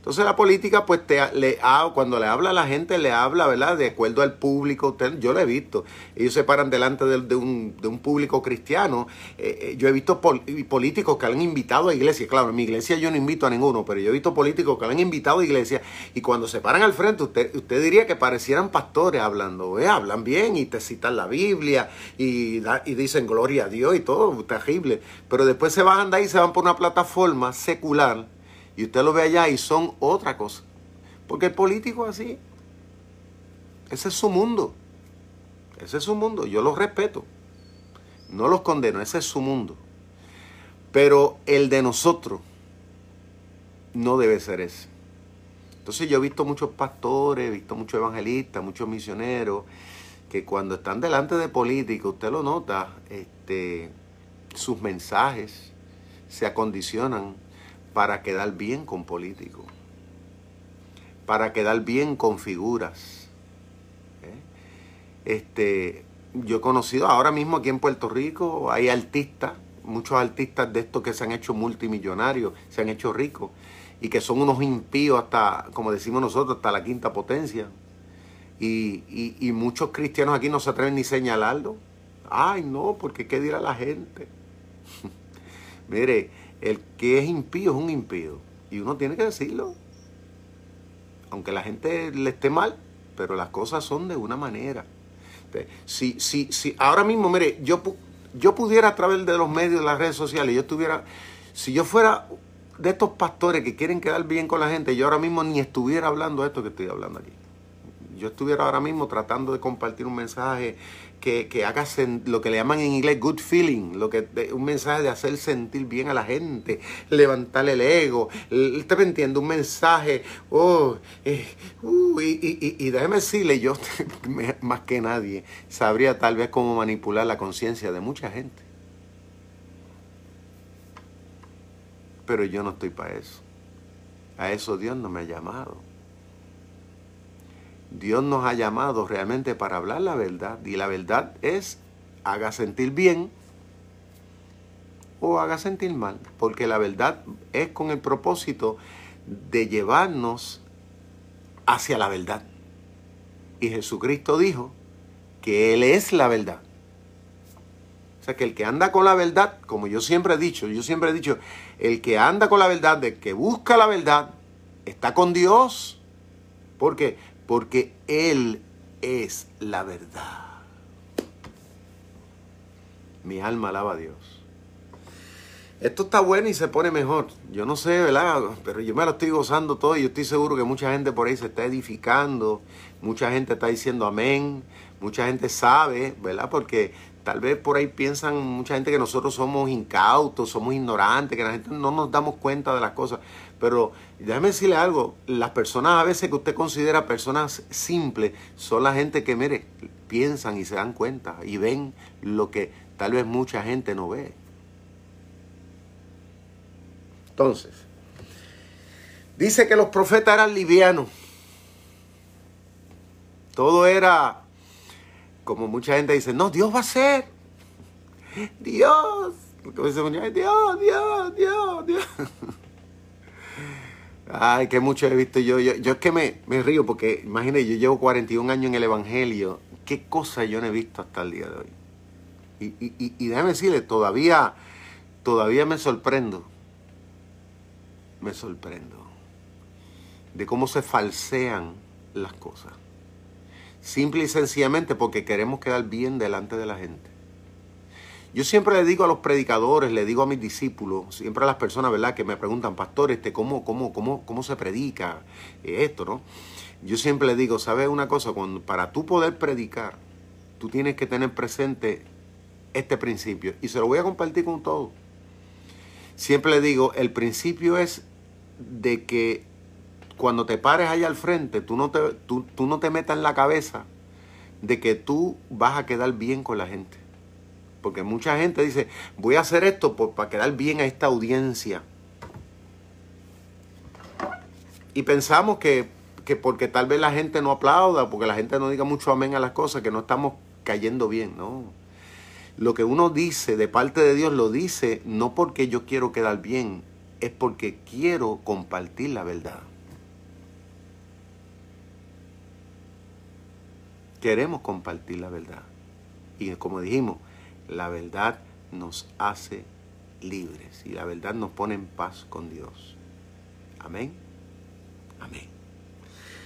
Entonces la política, pues te, le, cuando le habla a la gente, le habla, ¿verdad? De acuerdo al público. Usted, yo lo he visto. Ellos se paran delante de, un, de un, público cristiano. Eh, eh, yo he visto políticos que han invitado a iglesias. Claro, en mi iglesia yo no invito a ninguno, pero yo he visto políticos que han invitado a iglesias. Y cuando se paran al frente, usted, usted diría que parecieran pastores hablando. ¿eh? Hablan bien y te citan la Biblia y, y dicen gloria a Dios y todo, terrible. Pero después se bajan de ahí y se van por una plataforma secular y usted lo ve allá y son otra cosa. Porque el político es así. Ese es su mundo. Ese es su mundo. Yo los respeto. No los condeno. Ese es su mundo. Pero el de nosotros no debe ser ese. Entonces yo he visto muchos pastores, he visto muchos evangelistas, muchos misioneros, que cuando están delante de políticos, usted lo nota, este, sus mensajes se acondicionan para quedar bien con políticos, para quedar bien con figuras. ¿eh? Este, yo he conocido ahora mismo aquí en Puerto Rico, hay artistas, muchos artistas de estos que se han hecho multimillonarios, se han hecho ricos, y que son unos impíos hasta, como decimos nosotros, hasta la quinta potencia. Y, y muchos cristianos aquí no se atreven ni señalarlo. Ay, no, porque ¿qué dirá la gente? Mire, el que es impío es un impío. Y uno tiene que decirlo. Aunque la gente le esté mal, pero las cosas son de una manera. Si, si, si ahora mismo, mire, yo, yo pudiera a través de los medios, de las redes sociales, yo estuviera, si yo fuera de estos pastores que quieren quedar bien con la gente, yo ahora mismo ni estuviera hablando de esto que estoy hablando aquí. Yo estuviera ahora mismo tratando de compartir un mensaje que, que haga lo que le llaman en inglés good feeling, lo que, un mensaje de hacer sentir bien a la gente, levantar el ego. Usted me un mensaje, oh, eh, uh, y, y, déjeme decirle, yo más que nadie sabría tal vez cómo manipular la conciencia de mucha gente. Pero yo no estoy para eso. A eso Dios no me ha llamado. Dios nos ha llamado realmente para hablar la verdad. Y la verdad es, haga sentir bien o haga sentir mal. Porque la verdad es con el propósito de llevarnos hacia la verdad. Y Jesucristo dijo que Él es la verdad. O sea que el que anda con la verdad, como yo siempre he dicho, yo siempre he dicho, el que anda con la verdad, el que busca la verdad, está con Dios. ¿Por qué? Porque Él es la verdad. Mi alma alaba a Dios. Esto está bueno y se pone mejor. Yo no sé, ¿verdad? Pero yo me lo estoy gozando todo y yo estoy seguro que mucha gente por ahí se está edificando. Mucha gente está diciendo amén. Mucha gente sabe, ¿verdad? Porque tal vez por ahí piensan mucha gente que nosotros somos incautos, somos ignorantes, que la gente no nos damos cuenta de las cosas. Pero déjame decirle algo, las personas a veces que usted considera personas simples son la gente que, mire, piensan y se dan cuenta y ven lo que tal vez mucha gente no ve. Entonces, dice que los profetas eran livianos. Todo era, como mucha gente dice, no, Dios va a ser. Dios. Dios, Dios, Dios, Dios, Dios. Ay, que mucho he visto yo. Yo, es que me, río porque, imagínate, yo llevo 41 años en el Evangelio. ¿Qué cosa yo no he visto hasta el día de hoy? Y, y, y, déjame decirle, todavía, todavía me sorprendo. Me sorprendo. De cómo se falsean las cosas. Simple y sencillamente porque queremos quedar bien delante de la gente. Yo siempre le digo a los predicadores, le digo a mis discípulos, siempre a las personas, ¿verdad?, que me preguntan, pastor, este, ¿cómo, cómo, cómo, cómo se predica esto, no? Yo siempre le digo, ¿sabes una cosa? Cuando, para tú poder predicar, tú tienes que tener presente este principio. Y se lo voy a compartir con todos. Siempre le digo, el principio es de que cuando te pares allá al frente, tú no te, tú, tú no te metas en la cabeza de que tú vas a quedar bien con la gente. Porque mucha gente dice, voy a hacer esto para quedar bien a esta audiencia. Y pensamos que, que, porque tal vez la gente no aplauda, porque la gente no diga mucho amén a las cosas, que no estamos cayendo bien, ¿no? Lo que uno dice de parte de Dios lo dice no porque yo quiero quedar bien, es porque quiero compartir la verdad. Queremos compartir la verdad. Y como dijimos, la verdad nos hace libres y la verdad nos pone en paz con Dios. Amén. Amén.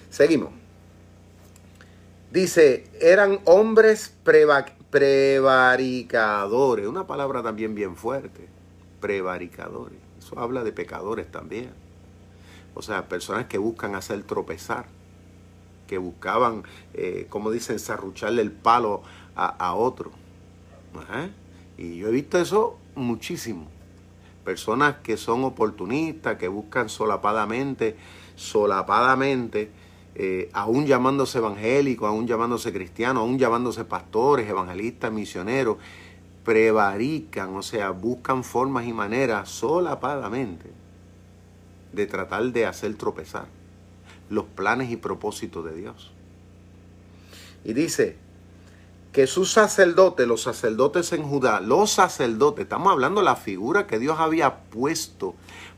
Seguimos. Dice, eran hombres prevaricadores. Una palabra también bien fuerte. Prevaricadores. Eso habla de pecadores también. O sea, personas que buscan hacer tropezar. Que buscaban, eh, como dicen, zarrucharle el palo a, otro. Y yo he visto eso muchísimo. Personas que son oportunistas, que buscan solapadamente, solapadamente, eh, aún llamándose evangélicos, aún llamándose cristianos, aún llamándose pastores, evangelistas, misioneros, prevarican, o sea, buscan formas y maneras solapadamente de tratar de hacer tropezar los planes y propósitos de Dios. Y dice que sus sacerdotes, los sacerdotes en Judá, los sacerdotes, estamos hablando de la figura que Dios había puesto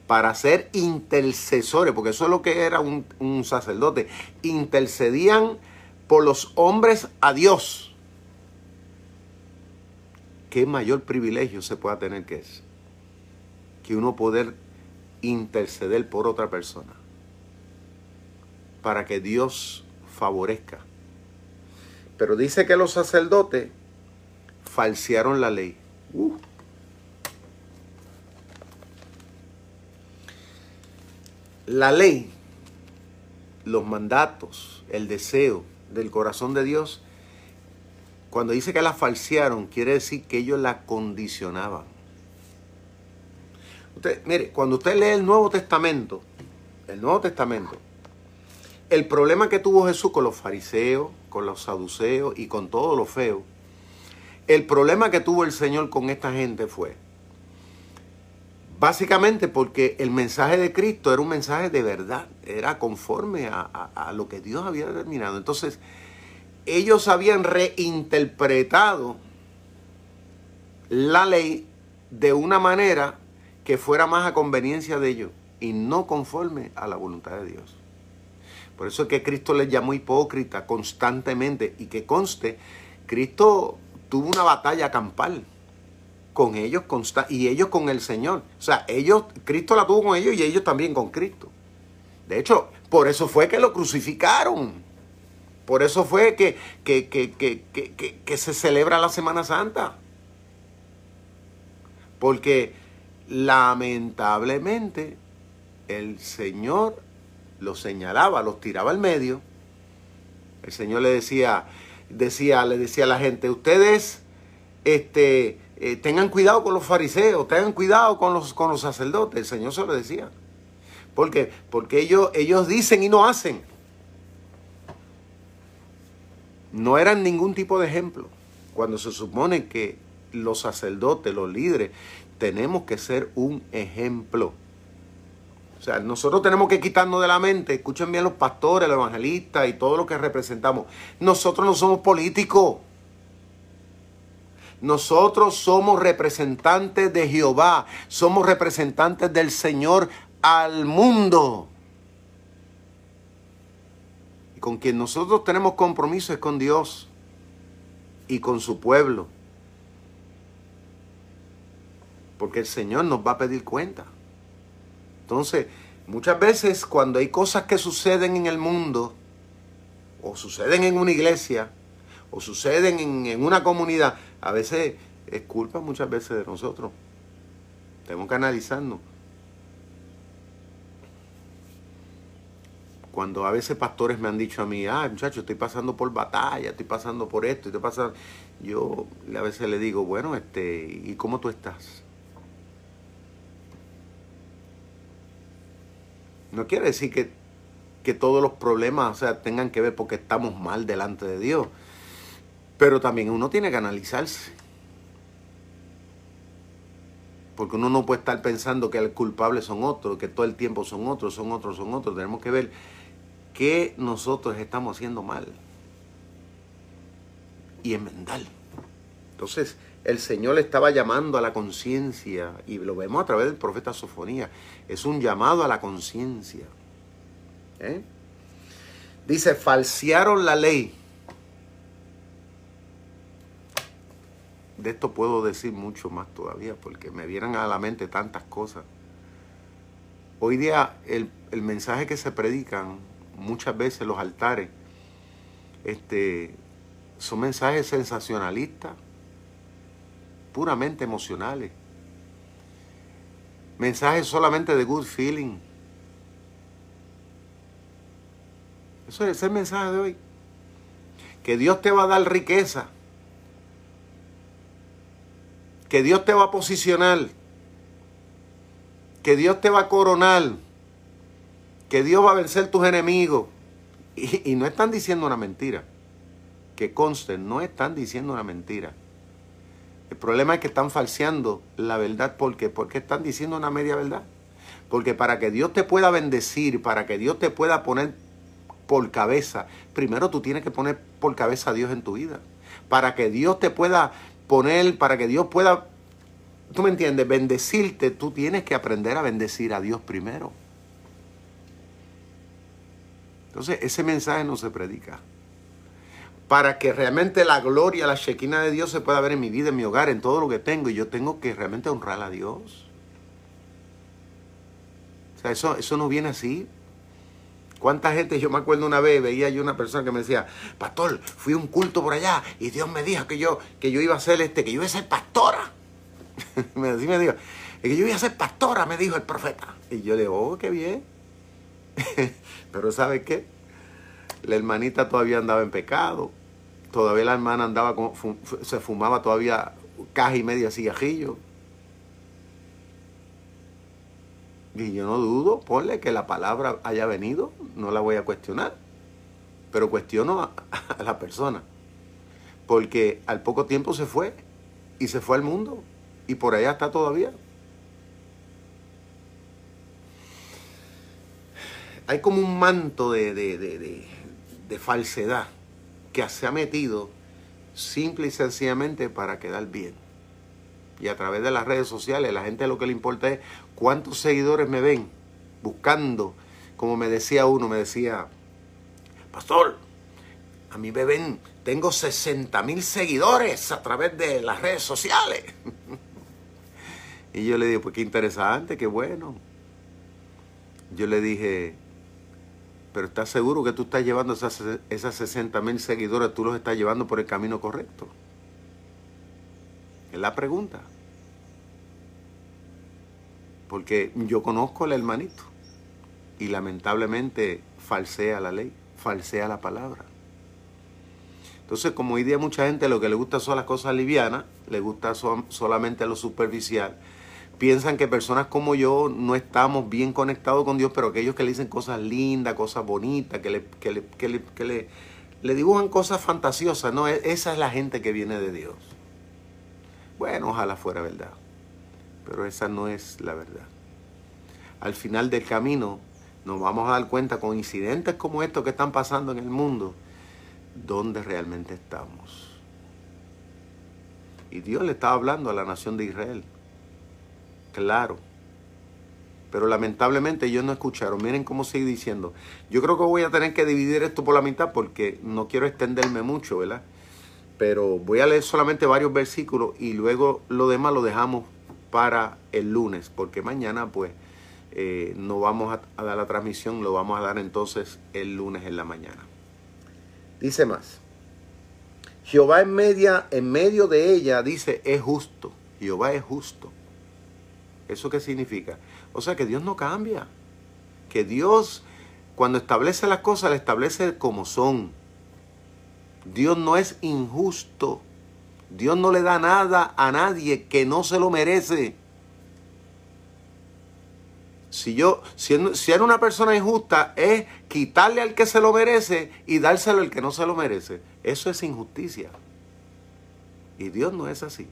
para ser intercesores, porque eso es lo que era un, un sacerdote, intercedían por los hombres a Dios. ¿Qué mayor privilegio se pueda tener que es? Que uno poder interceder por otra persona para que Dios favorezca. Pero dice que los sacerdotes falsearon la ley. Uh. La ley, los mandatos, el deseo del corazón de Dios, cuando dice que la falsearon, quiere decir que ellos la condicionaban. Usted, mire, cuando usted lee el Nuevo Testamento, el Nuevo Testamento, el problema que tuvo Jesús con los fariseos, con los saduceos y con todo lo feo, el problema que tuvo el Señor con esta gente fue, básicamente porque el mensaje de Cristo era un mensaje de verdad, era conforme a, a lo que Dios había determinado. Entonces, ellos habían reinterpretado la ley de una manera que fuera más a conveniencia de ellos y no conforme a la voluntad de Dios. Por eso es que Cristo les llamó hipócrita constantemente y que conste, Cristo tuvo una batalla campal con ellos y ellos con el Señor. O sea, ellos, Cristo la tuvo con ellos y ellos también con Cristo. De hecho, por eso fue que lo crucificaron. Por eso fue que, que, que se celebra la Semana Santa. Porque lamentablemente el Señor los señalaba, los tiraba al medio. El Señor le decía, decía, le decía a la gente, ustedes este, eh, tengan cuidado con los fariseos, tengan cuidado con los, con los sacerdotes. El Señor se lo decía. ¿Por qué? Porque ellos, ellos dicen y no hacen. No eran ningún tipo de ejemplo. Cuando se supone que los sacerdotes, los líderes, tenemos que ser un ejemplo. O sea, nosotros tenemos que quitarnos de la mente, escuchen bien los pastores, los evangelistas y todo lo que representamos. Nosotros no somos políticos. Nosotros somos representantes de Jehová, somos representantes del Señor al mundo. Y con quien nosotros tenemos compromiso es con Dios y con su pueblo. Porque el Señor nos va a pedir cuenta. Entonces, muchas veces cuando hay cosas que suceden en el mundo, o suceden en una iglesia, o suceden en, una comunidad, a veces es culpa muchas veces de nosotros. Tenemos que analizarnos. Cuando a veces pastores me han dicho a mí, ah, muchacho, estoy pasando por batalla, estoy pasando por esto, estoy pasando. Yo a veces le digo, bueno, este, ¿y cómo tú estás? No quiere decir que, todos los problemas sea, tengan que ver porque estamos mal delante de Dios. Pero también uno tiene que analizarse. Porque uno no puede estar pensando que el culpable son otros, que todo el tiempo son otros, son otros, son otros. Tenemos que ver qué nosotros estamos haciendo mal. Y enmendar. Entonces, el Señor le estaba llamando a la conciencia, y lo vemos a través del profeta Sofonía, es un llamado a la conciencia. ¿eh? Dice, falsearon la ley. De esto puedo decir mucho más todavía, porque me vieran a la mente tantas cosas. Hoy día el, el mensaje que se predican muchas veces los altares, este, son mensajes sensacionalistas puramente emocionales. Mensajes solamente de good feeling. Eso es el mensaje de hoy. Que Dios te va a dar riqueza. Que Dios te va a posicionar. Que Dios te va a coronar. Que Dios va a vencer tus enemigos. Y, y no están diciendo una mentira. Que conste, no están diciendo una mentira. El problema es que están falseando la verdad. ¿Por qué? Porque están diciendo una media verdad. Porque para que Dios te pueda bendecir, para que Dios te pueda poner por cabeza, primero tú tienes que poner por cabeza a Dios en tu vida. Para que Dios te pueda poner, para que Dios pueda, tú me entiendes, bendecirte, tú tienes que aprender a bendecir a Dios primero. Entonces, ese mensaje no se predica. Para que realmente la gloria, la shequina de Dios se pueda ver en mi vida, en mi hogar, en todo lo que tengo. Y yo tengo que realmente honrar a Dios. O sea, eso, eso no viene así. ¿Cuánta gente? Yo me acuerdo una vez, veía yo una persona que me decía, pastor, fui a un culto por allá y Dios me dijo que yo, que yo iba a ser este, que yo iba a ser pastora. me me dijo, que yo iba a ser pastora, me dijo el profeta. Y yo le digo, oh, qué bien. Pero ¿sabe qué? La hermanita todavía andaba en pecado. Todavía la hermana andaba, con, se fumaba todavía caja y media cigajillo. Y yo no dudo, ponle que la palabra haya venido, no la voy a cuestionar. Pero cuestiono a, la persona. Porque al poco tiempo se fue y se fue al mundo. Y por allá está todavía. hay como un manto de, falsedad que se ha metido simple y sencillamente para quedar bien. Y a través de las redes sociales, la gente lo que le importa es cuántos seguidores me ven buscando, como me decía uno, me decía, pastor, a mí me ven, tengo 60 mil seguidores a través de las redes sociales. y yo le dije, pues qué interesante, qué bueno. Yo le dije, pero ¿estás seguro que tú estás llevando esas, esas 60 mil seguidores, tú los estás llevando por el camino correcto? Es la pregunta. Porque yo conozco al hermanito y lamentablemente falsea la ley, falsea la palabra. Entonces, como hoy día mucha gente lo que le gusta son las cosas livianas, le gusta solamente lo superficial, piensan que personas como yo no estamos bien conectados con Dios, pero aquellos que le dicen cosas lindas, cosas bonitas, que le, que le, que le, le, dibujan cosas fantasiosas, no, e, esa es la gente que viene de Dios. Bueno, ojalá fuera verdad, pero esa no es la verdad. Al final del camino nos vamos a dar cuenta con incidentes como estos que están pasando en el mundo, dónde realmente estamos. Y Dios le estaba hablando a la nación de Israel claro. Pero lamentablemente ellos no escucharon. Miren cómo sigue diciendo. Yo creo que voy a tener que dividir esto por la mitad porque no quiero extenderme mucho, ¿verdad? Pero voy a leer solamente varios versículos y luego lo demás lo dejamos para el lunes, porque mañana pues eh, no vamos a, a dar la transmisión, lo vamos a dar entonces el lunes en la mañana. Dice más. Jehová en, media, en medio de ella dice, es justo. Jehová es justo. ¿Eso qué significa? O sea que Dios no cambia. Que Dios, cuando establece las cosas, las establece como son. Dios no es injusto. Dios no le da nada a nadie que no se lo merece. Si yo, si, si era una persona injusta, es quitarle al que se lo merece y dárselo al que no se lo merece. Eso es injusticia. Y Dios no es así.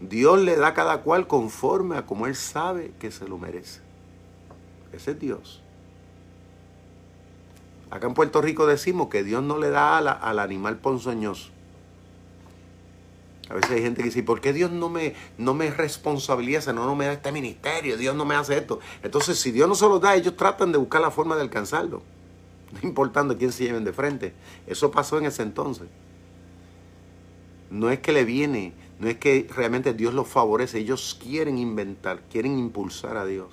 Dios le da a cada cual conforme a como Él sabe que se lo merece. Ese es Dios. Acá en Puerto Rico decimos que Dios no le da ala al animal ponzoñoso. A veces hay gente que dice, ¿por qué Dios no me, no me responsabiliza, no, no me da este ministerio, Dios no me hace esto? Entonces, si Dios no se lo da, ellos tratan de buscar la forma de alcanzarlo, no importando quién se lleven de frente. Eso pasó en ese entonces. No es que le viene no es que realmente Dios los favorece, ellos quieren inventar, quieren impulsar a Dios.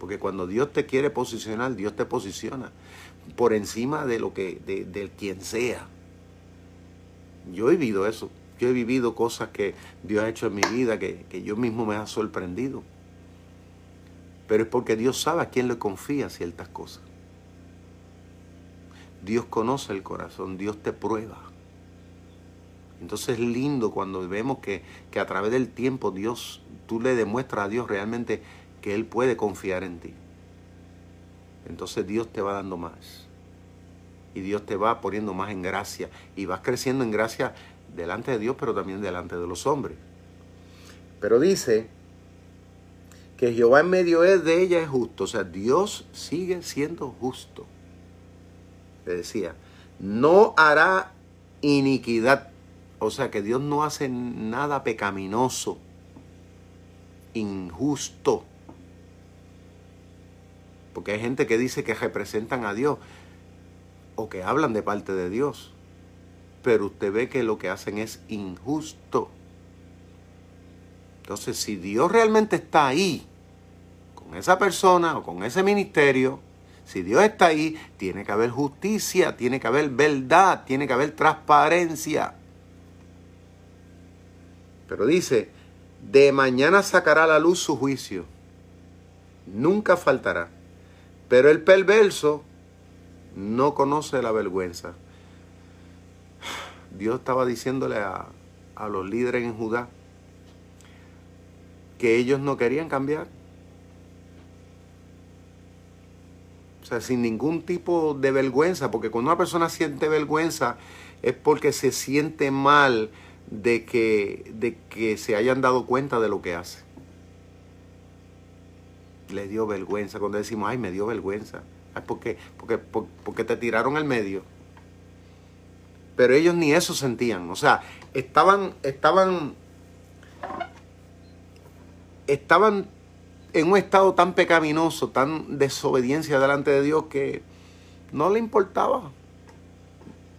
Porque cuando Dios te quiere posicionar, Dios te posiciona por encima de lo que, de, quien sea. Yo he vivido eso. Yo he vivido cosas que Dios ha hecho en mi vida que, que yo mismo me ha sorprendido. Pero es porque Dios sabe a quién le confía ciertas cosas. Dios conoce el corazón, Dios te prueba. Entonces es lindo cuando vemos que, a través del tiempo Dios, tú le demuestras a Dios realmente que Él puede confiar en ti. Entonces Dios te va dando más. Y Dios te va poniendo más en gracia. Y vas creciendo en gracia delante de Dios, pero también delante de los hombres. Pero dice que Jehová en medio de ella es justo, o sea, Dios sigue siendo justo. Le decía, no hará iniquidad, o sea, que Dios no hace nada pecaminoso, injusto. Porque hay gente que dice que representan a Dios o que hablan de parte de Dios. Pero usted ve que lo que hacen es injusto. Entonces, si Dios realmente está ahí, con esa persona o con ese ministerio, si Dios está ahí, tiene que haber justicia, tiene que haber verdad, tiene que haber transparencia. Pero dice, de mañana sacará a la luz su juicio. Nunca faltará. Pero el perverso no conoce la vergüenza. Dios estaba diciéndole a, a los líderes en Judá que ellos no querían cambiar. O sea, sin ningún tipo de vergüenza, porque cuando una persona siente vergüenza es porque se siente mal de que, de que se hayan dado cuenta de lo que hace. Le dio vergüenza. Cuando decimos, ay, me dio vergüenza. Ay, ¿por qué? Porque, porque te tiraron al medio. Pero ellos ni eso sentían. O sea, estaban, estaban, estaban en un estado tan pecaminoso, tan desobediencia delante de Dios que no le importaba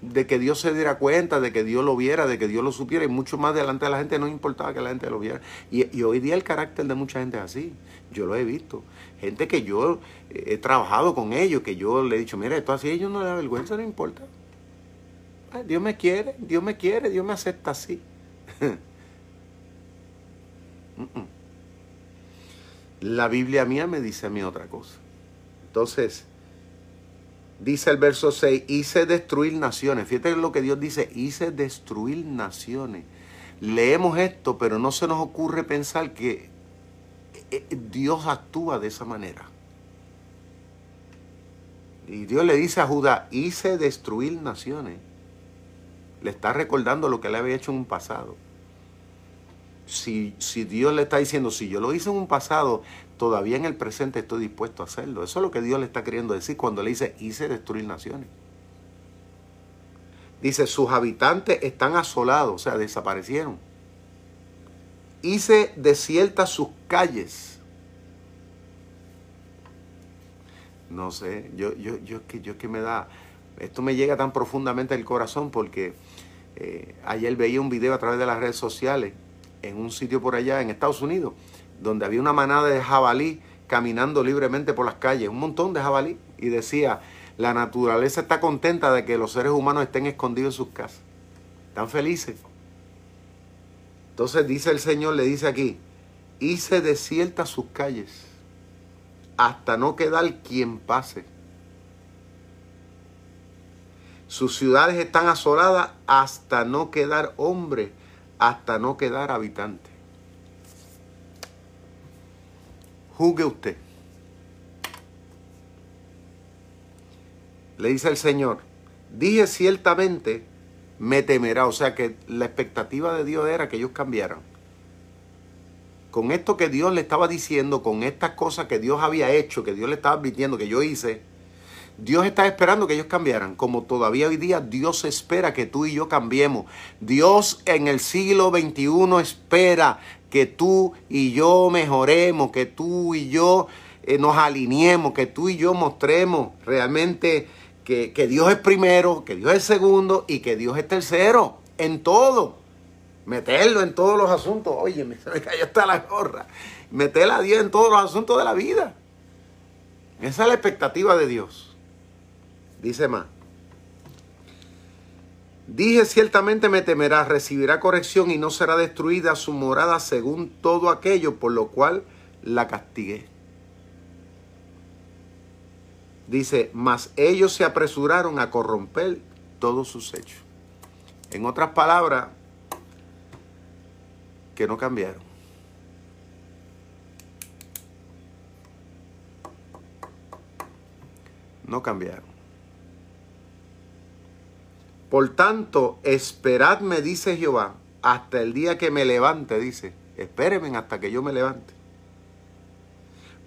de que Dios se diera cuenta, de que Dios lo viera, de que Dios lo supiera y mucho más delante de la gente no importaba que la gente lo viera. Y, hoy día el carácter de mucha gente es así, yo lo he visto. Gente que yo he trabajado con ellos, que yo le he dicho, mira, esto así, ellos no les da vergüenza, no importa. Dios me quiere, Dios me quiere, Dios me acepta así. la Biblia mía me dice a mí otra cosa. Entonces, dice el verso 6, hice destruir naciones. Fíjate lo que Dios dice, hice destruir naciones. Leemos esto, pero no se nos ocurre pensar que eh, eh, Dios actúa de esa manera. Y Dios le dice a Judá, hice destruir naciones. Le está recordando lo que le había hecho en un pasado si, Dios le está diciendo, si yo lo hice en un pasado, todavía en el presente estoy dispuesto a hacerlo. Eso es lo que Dios le está queriendo decir cuando le dice, hice destruir naciones. Dice, sus habitantes están asolados, o sea, desaparecieron. Hice desiertas sus calles. No sé, yo, yo, yo, que, yo que me da, esto me llega tan profundamente al corazón porque eh, ayer veía un video a través de las redes sociales en un sitio por allá en Estados Unidos, donde había una manada de jabalí caminando libremente por las calles, un montón de jabalí, y decía, la naturaleza está contenta de que los seres humanos estén escondidos en sus casas. Están felices. Entonces dice el Señor, le dice aquí, hice desiertas sus calles, hasta no quedar quien pase. Sus ciudades están asoladas hasta no quedar hombre hasta no quedar habitante. Juzgue usted. Le dice el Señor, dije ciertamente, me temerá. O sea que la expectativa de Dios era que ellos cambiaran. Con esto que Dios le estaba diciendo, con estas cosas que Dios había hecho, que Dios le estaba advirtiendo, que yo hice, Dios está esperando que ellos cambiaran, como todavía hoy día Dios espera que tú y yo cambiemos. Dios en el siglo XXI espera que tú y yo mejoremos, que tú y yo eh, nos alineemos, que tú y yo mostremos realmente que, que Dios es primero, que Dios es segundo y que Dios es tercero en todo. Meterlo en todos los asuntos. Oye, me, me cayó hasta la gorra. Meter a Dios en todos los asuntos de la vida. Esa es la expectativa de Dios. Dice más. Dije ciertamente me temerá, recibirá corrección y no será destruida su morada según todo aquello por lo cual la castigué. Dice, mas ellos se apresuraron a corromper todos sus hechos. En otras palabras, que no cambiaron. No cambiaron. Por tanto, esperadme, dice Jehová, hasta el día que me levante, dice. Espérenme hasta que yo me levante.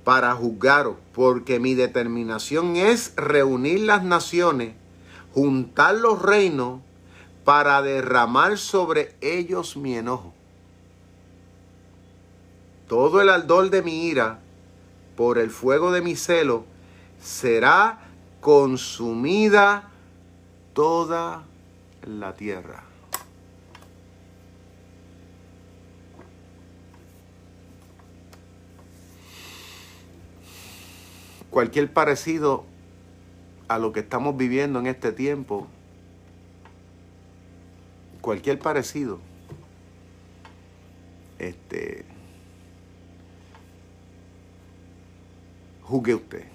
Para juzgaros, porque mi determinación es reunir las naciones, juntar los reinos, para derramar sobre ellos mi enojo. Todo el ardor de mi ira, por el fuego de mi celo, será consumida toda la tierra. Cualquier parecido a lo que estamos viviendo en este tiempo, cualquier parecido, este, juzgue usted.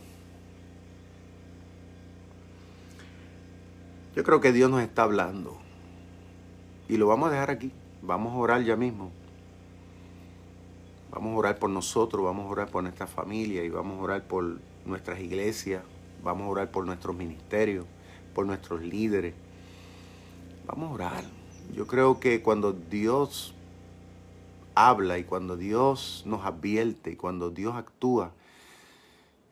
Yo creo que Dios nos está hablando. Y lo vamos a dejar aquí. Vamos a orar ya mismo. Vamos a orar por nosotros, vamos a orar por nuestra familia y vamos a orar por nuestras iglesias, vamos a orar por nuestros ministerios, por nuestros líderes. Vamos a orar. Yo creo que cuando Dios habla y cuando Dios nos advierte y cuando Dios actúa,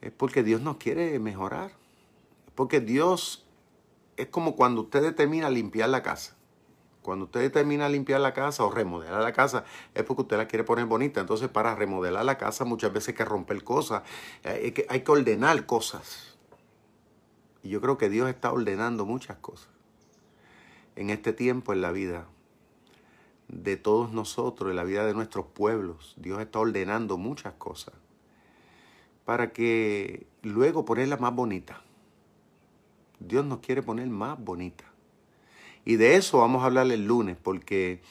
es porque Dios nos quiere mejorar. Es porque Dios es como cuando usted determina limpiar la casa. Cuando usted determina limpiar la casa o remodelar la casa, es porque usted la quiere poner bonita. Entonces, para remodelar la casa muchas veces hay que romper cosas, eh, hay que, hay que ordenar cosas. Y yo creo que Dios está ordenando muchas cosas en este tiempo en la vida de todos nosotros, en la vida de nuestros pueblos. Dios está ordenando muchas cosas para que luego ponerla más bonita. Dios nos quiere poner más bonita. Y de eso vamos a hablar el lunes, porque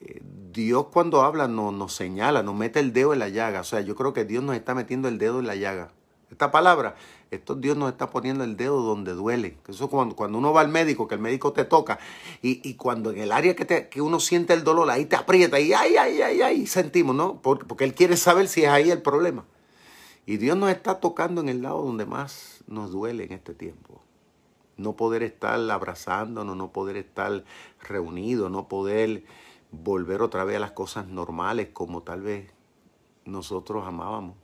eh, Dios cuando habla nos, nos señala, nos mete el dedo en la llaga. O sea, yo creo que Dios nos está metiendo el dedo en la llaga. Esta palabra, esto Dios nos está poniendo el dedo donde duele. Eso cuando, cuando uno va al médico, que el médico te toca, y, y cuando en el área que, te, que uno siente el dolor, ahí te aprieta, y ay, ay, ay, ay, sentimos, ¿no? Porque, porque Él quiere saber si es ahí el problema. Y Dios nos está tocando en el lado donde más nos duele en este tiempo no poder estar abrazándonos, no poder estar reunidos, no poder volver otra vez a las cosas normales como tal vez nosotros amábamos.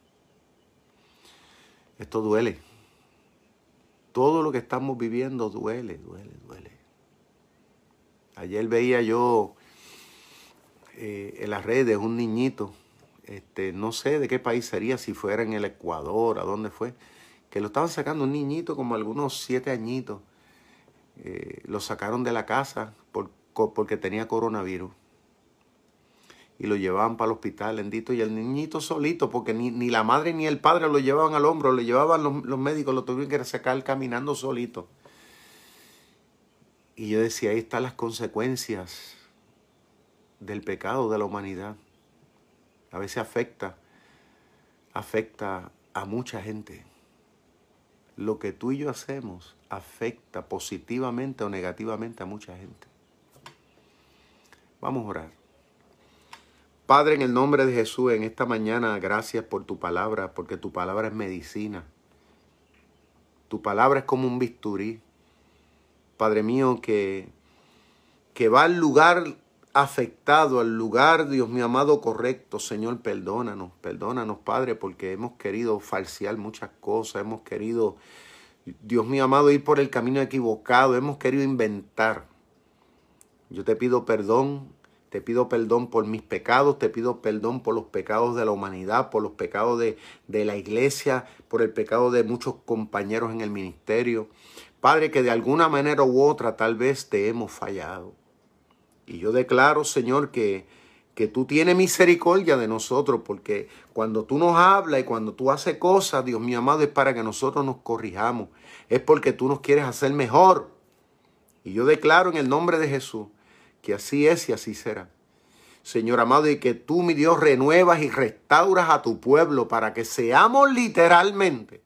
Esto duele. Todo lo que estamos viviendo duele, duele, duele. Ayer veía yo eh, en las redes un niñito, este, no sé de qué país sería, si fuera en el Ecuador, a dónde fue, que lo estaban sacando un niñito como algunos siete añitos. Eh, lo sacaron de la casa porque tenía coronavirus. Y lo llevaban para el hospital, bendito. Y el niñito solito, porque ni, la madre ni el padre lo llevaban al hombro, lo llevaban los médicos, lo tuvieron que sacar caminando solito. Y yo decía, ahí están las consecuencias del pecado de la humanidad. A veces afecta, afecta a mucha gente lo que tú y yo hacemos afecta positivamente o negativamente a mucha gente. Vamos a orar. Padre, en el nombre de Jesús, en esta mañana, gracias por tu palabra, porque tu palabra es medicina. Tu palabra es como un bisturí. Padre mío, que, que va al lugar afectado, al lugar, Dios mío amado, correcto. Señor, perdónanos, perdónanos, Padre, porque hemos querido falsear muchas cosas, hemos querido, Dios mío amado, ir por el camino equivocado, hemos querido inventar. Yo te pido perdón, te pido perdón por mis pecados, te pido perdón por los pecados de la humanidad, por los pecados de, de la iglesia, por el pecado de muchos compañeros en el ministerio. Padre, que de alguna manera u otra tal vez te hemos fallado. Y yo declaro, Señor, que, que tú tienes misericordia de nosotros, porque cuando tú nos hablas y cuando tú haces cosas, Dios mío amado, es para que nosotros nos corrijamos. Es porque tú nos quieres hacer mejor. Y yo declaro en el nombre de Jesús que así es y así será. Señor amado, y que tú, mi Dios, renuevas y restauras a tu pueblo para que seamos literalmente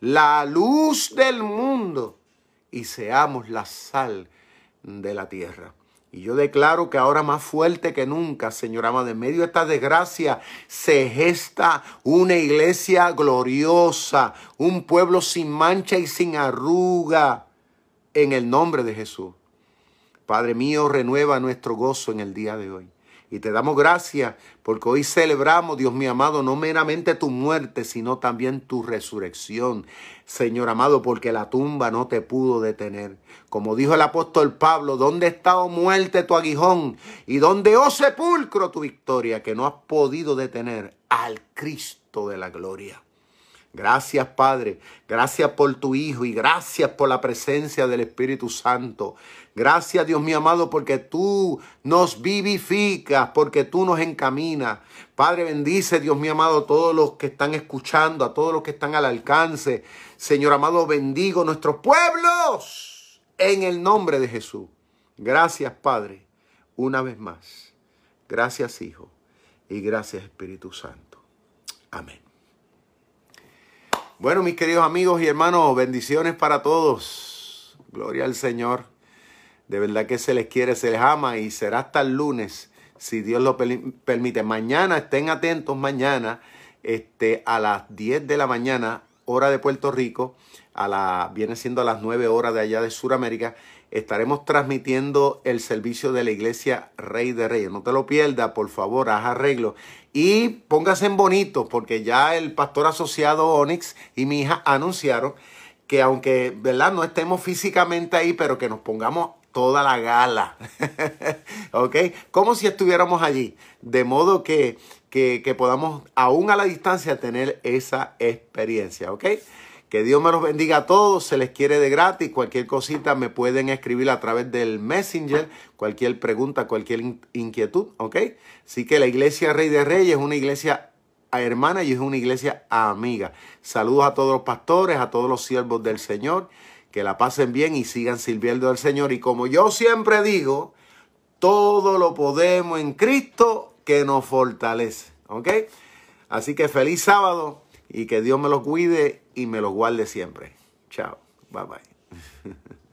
la luz del mundo y seamos la sal de la tierra. Y yo declaro que ahora más fuerte que nunca, Señor amado, en medio de esta desgracia se gesta una iglesia gloriosa, un pueblo sin mancha y sin arruga, en el nombre de Jesús. Padre mío, renueva nuestro gozo en el día de hoy. Y te damos gracias porque hoy celebramos, Dios mío amado, no meramente tu muerte, sino también tu resurrección. Señor amado, porque la tumba no te pudo detener. Como dijo el apóstol Pablo, ¿dónde está, oh muerte, tu aguijón? ¿Y dónde, oh sepulcro, tu victoria? Que no has podido detener al Cristo de la gloria. Gracias Padre, gracias por tu Hijo y gracias por la presencia del Espíritu Santo. Gracias Dios mío amado porque tú nos vivificas, porque tú nos encaminas. Padre bendice Dios mío amado a todos los que están escuchando, a todos los que están al alcance. Señor amado, bendigo nuestros pueblos en el nombre de Jesús. Gracias Padre, una vez más. Gracias Hijo y gracias Espíritu Santo. Amén. Bueno, mis queridos amigos y hermanos, bendiciones para todos. Gloria al Señor. De verdad que se les quiere, se les ama y será hasta el lunes, si Dios lo permite. Mañana, estén atentos, mañana este, a las 10 de la mañana, hora de Puerto Rico, a la, viene siendo a las 9 horas de allá de Sudamérica, estaremos transmitiendo el servicio de la iglesia Rey de Reyes. No te lo pierdas, por favor, haz arreglo. Y póngase en bonito, porque ya el pastor asociado Onyx y mi hija anunciaron que aunque, ¿verdad? No estemos físicamente ahí, pero que nos pongamos toda la gala. ¿Ok? Como si estuviéramos allí. De modo que, que, que podamos, aún a la distancia, tener esa experiencia. ¿Ok? Que Dios me los bendiga a todos, se les quiere de gratis. Cualquier cosita me pueden escribir a través del Messenger, cualquier pregunta, cualquier inquietud, ¿ok? Así que la iglesia Rey de Reyes es una iglesia hermana y es una iglesia amiga. Saludos a todos los pastores, a todos los siervos del Señor, que la pasen bien y sigan sirviendo al Señor. Y como yo siempre digo, todo lo podemos en Cristo que nos fortalece, ¿ok? Así que feliz sábado y que Dios me lo cuide y me lo guarde siempre. Chao. Bye bye.